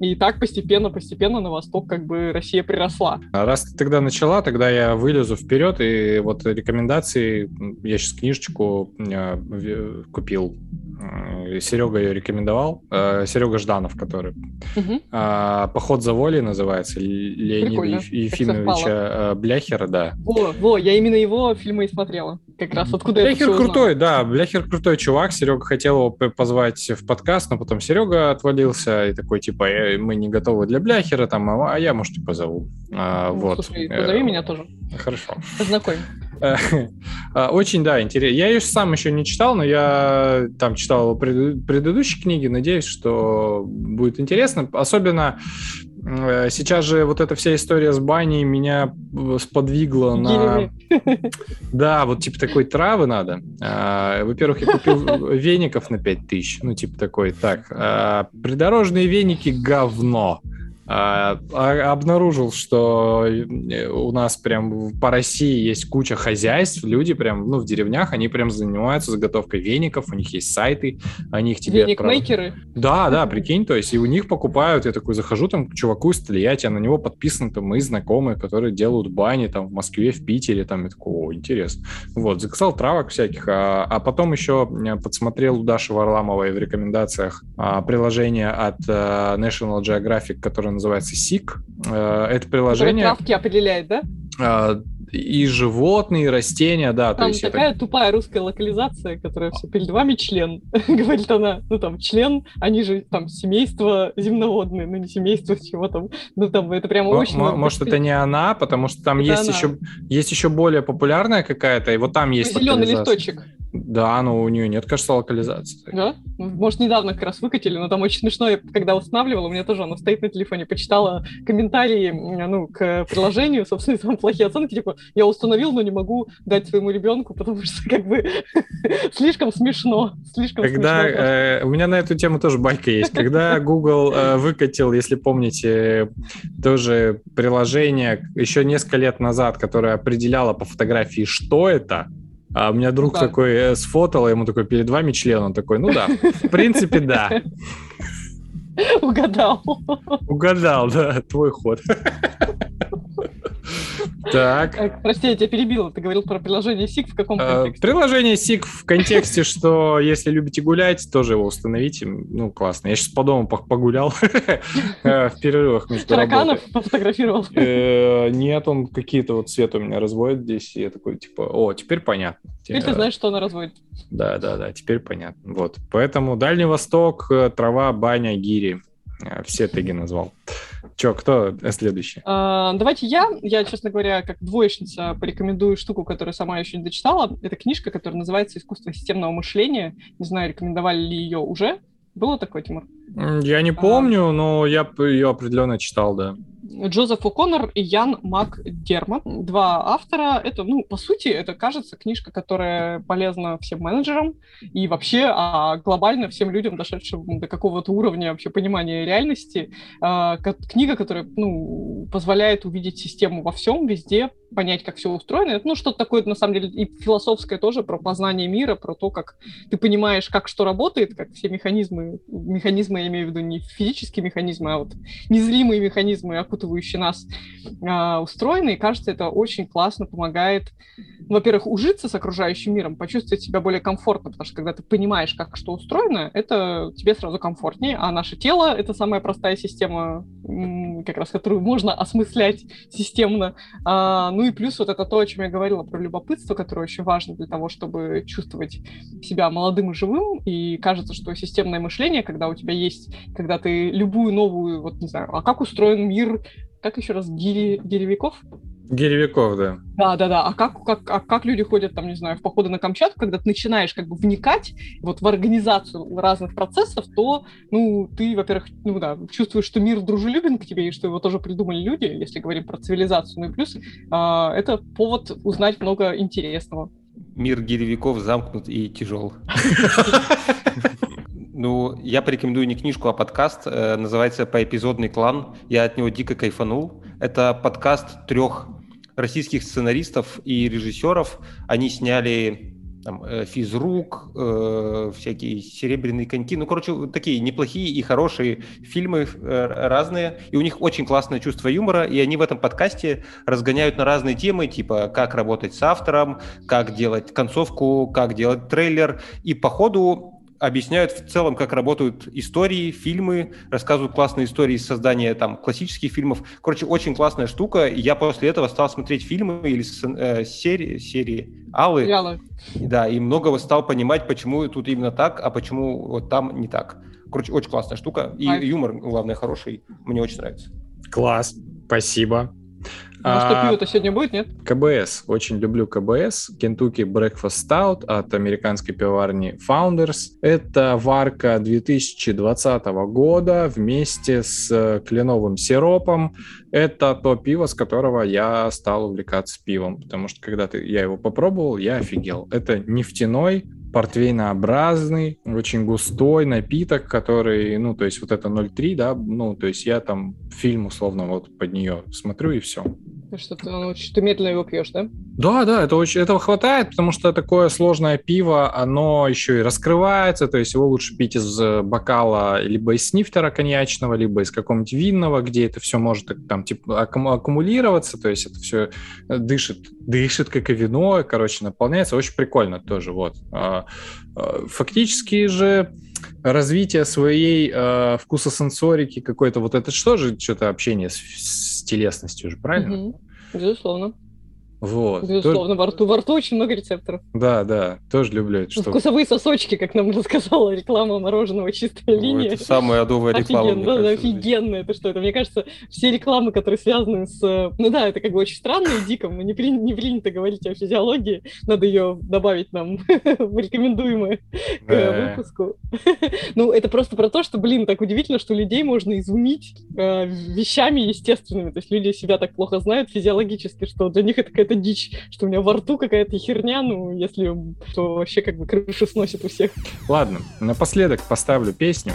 И так постепенно-постепенно на восток как бы Россия приросла.
А Раз ты тогда начала, тогда я вылезу вперед, и вот рекомендации, я сейчас книжечку э, купил, Серега ее рекомендовал, Серега Жданов, который. А, «Поход за волей» называется, Леонида
Прикольно,
Ефимовича э, Бляхера, да.
Во, во, я именно его фильмы и смотрела. Как раз откуда
Бляхер крутой, да, Бляхер крутой чувак. Серега хотел его позвать в подкаст, но потом Серега отвалился и такой, типа, «Э, мы не готовы для Бляхера, там, а а я, может, и позову. А,
Ну,
вот.
Слушай,
Э,
позови меня тоже.
Хорошо.
Познакомь.
Э, а, Очень, да, интересно. Я ее сам еще не читал, но я там читал предыдущие книги. Надеюсь, что будет интересно. Особенно сейчас же вот эта вся история с баней меня э, сподвигла на... Да, вот типа такой травы надо. А, Во-первых, я купил веников на 5000. Ну, типа такой, так, а, придорожные веники говно. А, а- обнаружил, что э, у нас прям по России есть куча хозяйств, люди прям, ну, в деревнях, они прям занимаются заготовкой веников, у них есть сайты, они их тебе.
Веник-мейкеры.
Да, да, прикинь, то есть и у них покупают, я такой захожу там к чуваку из Тольятти, а на него подписаны там мои знакомые, которые делают бани там в Москве, в Питере, там, я такой, о, интересно. Вот, заказал травок всяких, а, а потом еще э, подсмотрел у Даши Варламовой в рекомендациях а, приложение от э, National Geographic, которое называется SIG. Э, это приложение
травки определяет, да?
э, и животные, и растения, да, то
Там
есть это
такая тупая русская локализация, которая все перед вами член, говорит она. Ну там член, они же там семейство земноводные, ну не семейство чего там. Ну там это прямо
Мо-
очень...
Может, это не она, потому что там
Это
есть
она.
еще, есть еще более популярная какая-то, и вот там есть
Зеленый листочек,
Да, но у нее нет, кажется, локализации.
да? Может, недавно как раз выкатили, но там очень смешно, я когда устанавливала, у меня тоже она стоит на телефоне, почитала комментарии, ну, к приложению, собственно, там плохие оценки, типа, я установил, но не могу дать своему ребенку, потому что, как бы, слишком смешно, слишком
Когда
смешно.
э, у меня на эту тему тоже байка есть. Когда Google э, выкатил, если помните, тоже приложение еще несколько лет назад, которое определяло по фотографии, что это. А у меня друг
да.
такой э, сфотал, ему такой перед вами член, он такой, ну да, в принципе да,
Угадал.
угадал, да, твой ход. Так.
Так, Прости, я тебя перебила. Ты говорил про приложение SIG в каком
Э,
контексте?
Приложение SIG в контексте, что если любите гулять, тоже его установите. Ну, классно. Я сейчас по дому пог- погулял э, в перерывах между
Тараканов пофотографировал.
Э, Нет, он какие-то вот цвет у меня разводит здесь, и я такой, типа, о, теперь понятно.
Теперь ты
Э,
знаешь, что она разводит.
Да, да, да, теперь понятно. Вот. Поэтому Дальний Восток, э, трава, баня, гири. Э, Все теги назвал. Че, кто следующий?
А, Давайте я, я, честно говоря, как двоечница порекомендую штуку, которую сама еще не дочитала. Это книжка, которая называется «Искусство системного мышления». Не знаю, рекомендовали ли ее уже. Было такое, Тимур?
Я не помню, но я ее определенно читал, да.
Джозеф О'Коннор и Ян МакДермот. Два автора. Это, ну, по сути, это, кажется, книжка, которая полезна всем менеджерам и вообще а глобально всем людям, дошедшим до какого-то уровня вообще понимания реальности. А, книга, которая, ну, позволяет увидеть систему во всем, везде, понять, как все устроено. Это, ну, что-то такое, на самом деле, и философское тоже, про познание мира, про то, как ты понимаешь, как что работает, как все механизмы, механизмы, я имею в виду не физические механизмы, а вот незримые механизмы, окутывающие нас, а, устроены. И кажется, это очень классно помогает, ну, во-первых, ужиться с окружающим миром, почувствовать себя более комфортно, потому что когда ты понимаешь, как что устроено, это тебе сразу комфортнее, а наше тело — это самая простая система, как раз которую можно осмыслять системно. А, ну и плюс вот это то, о чем я говорила про любопытство, которое очень важно для того, чтобы чувствовать себя молодым и живым. И кажется, что системное мышление, когда у тебя есть, когда ты любую новую, вот не знаю, а как устроен мир, как еще раз, гири, гиревиков?
Гиревиков, да.
Да, да, да. А как, как, а как люди ходят, там, не знаю, в походы на Камчатку, когда ты начинаешь как бы вникать вот в организацию разных процессов, то, ну, ты, во-первых, ну да, чувствуешь, что мир дружелюбен к тебе, и что его тоже придумали люди, если говорим про цивилизацию. Ну и плюс а, это повод узнать много интересного.
Мир гиревиков замкнут и тяжел. Ну, я порекомендую не книжку, а подкаст. Э, Называется «Поэпизодный клан». Я от него дико кайфанул. Это подкаст трех российских сценаристов и режиссеров. Они сняли там, э, «Физрук», э, всякие «Серебряные коньки». Ну, короче, такие неплохие и хорошие фильмы э, разные. И у них очень классное чувство юмора. И они в этом подкасте разгоняют на разные темы, типа как работать с автором, как делать концовку, как делать трейлер. И по ходу объясняют в целом, как работают истории, фильмы, рассказывают классные истории из создания там классических фильмов. Короче, очень классная штука. И я после этого стал смотреть фильмы или э, серии, серии Аллы.
Сериалы.
Да, и многого стал понимать, почему тут именно так, а почему вот там не так. Короче, очень классная штука. И
Кайф.
юмор, главное, хороший. Мне очень нравится.
Класс, спасибо.
Ну что,
А,
пиво-то сегодня будет, нет?
КБС. Очень люблю КБС. Kentucky Breakfast Stout от американской пивоварни Founders. Это варка 2020 года вместе с э, кленовым сиропом. Это то пиво, с которого я стал увлекаться пивом, потому что когда ты, я его попробовал, я офигел. Это нефтяной, портвейнообразный, очень густой напиток, который, ну, то есть вот это 0,3, да, ну, то есть я там фильм условно вот под нее смотрю и все.
Что ты, ну, ты медленно его пьешь, да?
Да, да, это очень, этого хватает, потому что такое сложное пиво, оно еще и раскрывается, то есть его лучше пить из э, бокала либо из снифтера коньячного, либо из какого-нибудь винного, где это все может там типа аккуму- аккумулироваться, то есть это все дышит, дышит как и вино, короче, наполняется, очень прикольно тоже, вот. А, а, Фактически же развитие своей э, вкусосенсорики какой-то, вот это что же что-то общение с, с телесностью же, правильно?
Мгм. Безусловно.
Вот.
Безусловно, во рту, во рту очень много рецепторов.
Да, да, тоже люблю это. Что...
Вкусовые сосочки, как нам рассказала реклама мороженого «Чистая
Ой,
линия».
это самая адовая реклама.
да, да,
кажется,
офигенно. Это что? Это, мне кажется, все рекламы, которые связаны с... э, Ну да, это как бы очень странно и дико. Мы не, при- не принято говорить о физиологии. Надо ее добавить нам в рекомендуемое к
Да.
э, выпуску. Ну, это просто про то, что, блин, так удивительно, что людей можно изумить э, вещами естественными. То есть люди себя так плохо знают физиологически, что для них это какая-то дичь, что у меня во рту какая-то херня, ну, если то вообще как бы крышу сносит у всех.
Ладно, напоследок поставлю песню.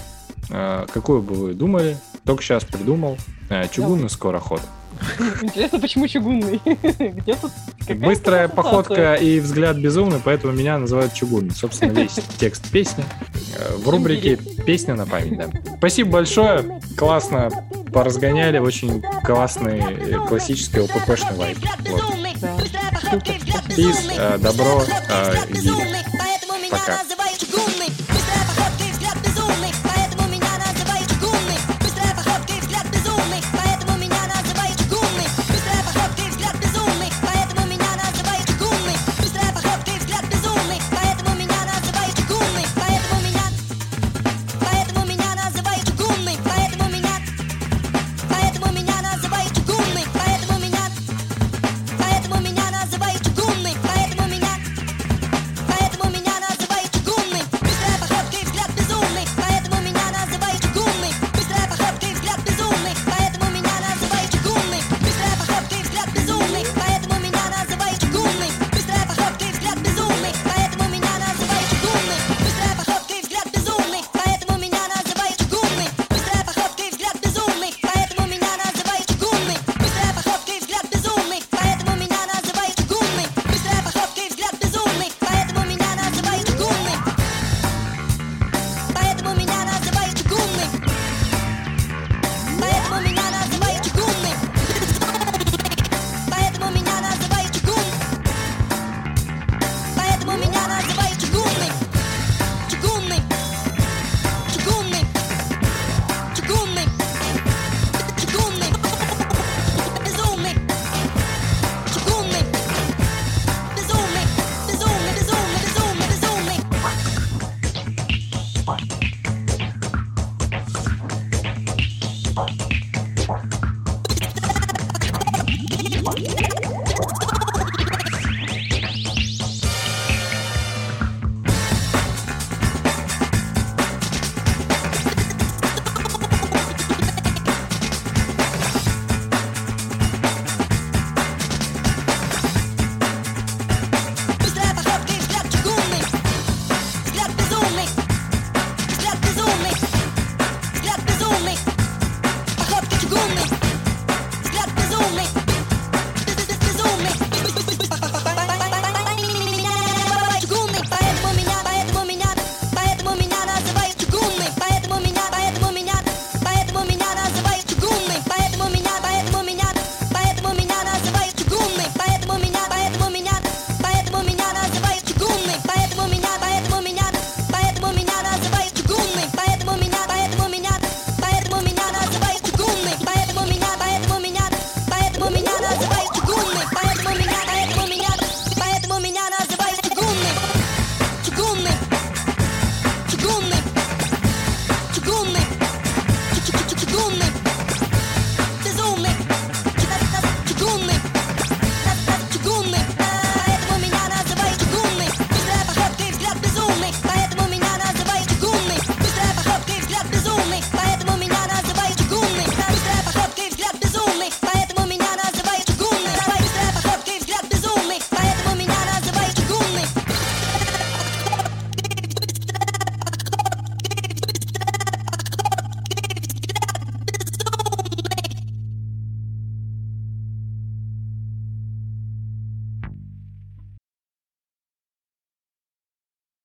Э, Какую бы вы думали? Только сейчас придумал. Э, Чугунный скороход.
Интересно, почему чугунный? Где тут
Быстрая походка и взгляд безумный, поэтому меня называют чугунный. Собственно, весь текст песни э, в рубрике «Песня на память». Да. Спасибо большое. Классно поразгоняли. Очень классный э, классический ОППшный вайп. Вот.
Да.
Пиз, э, добро, и
Пока.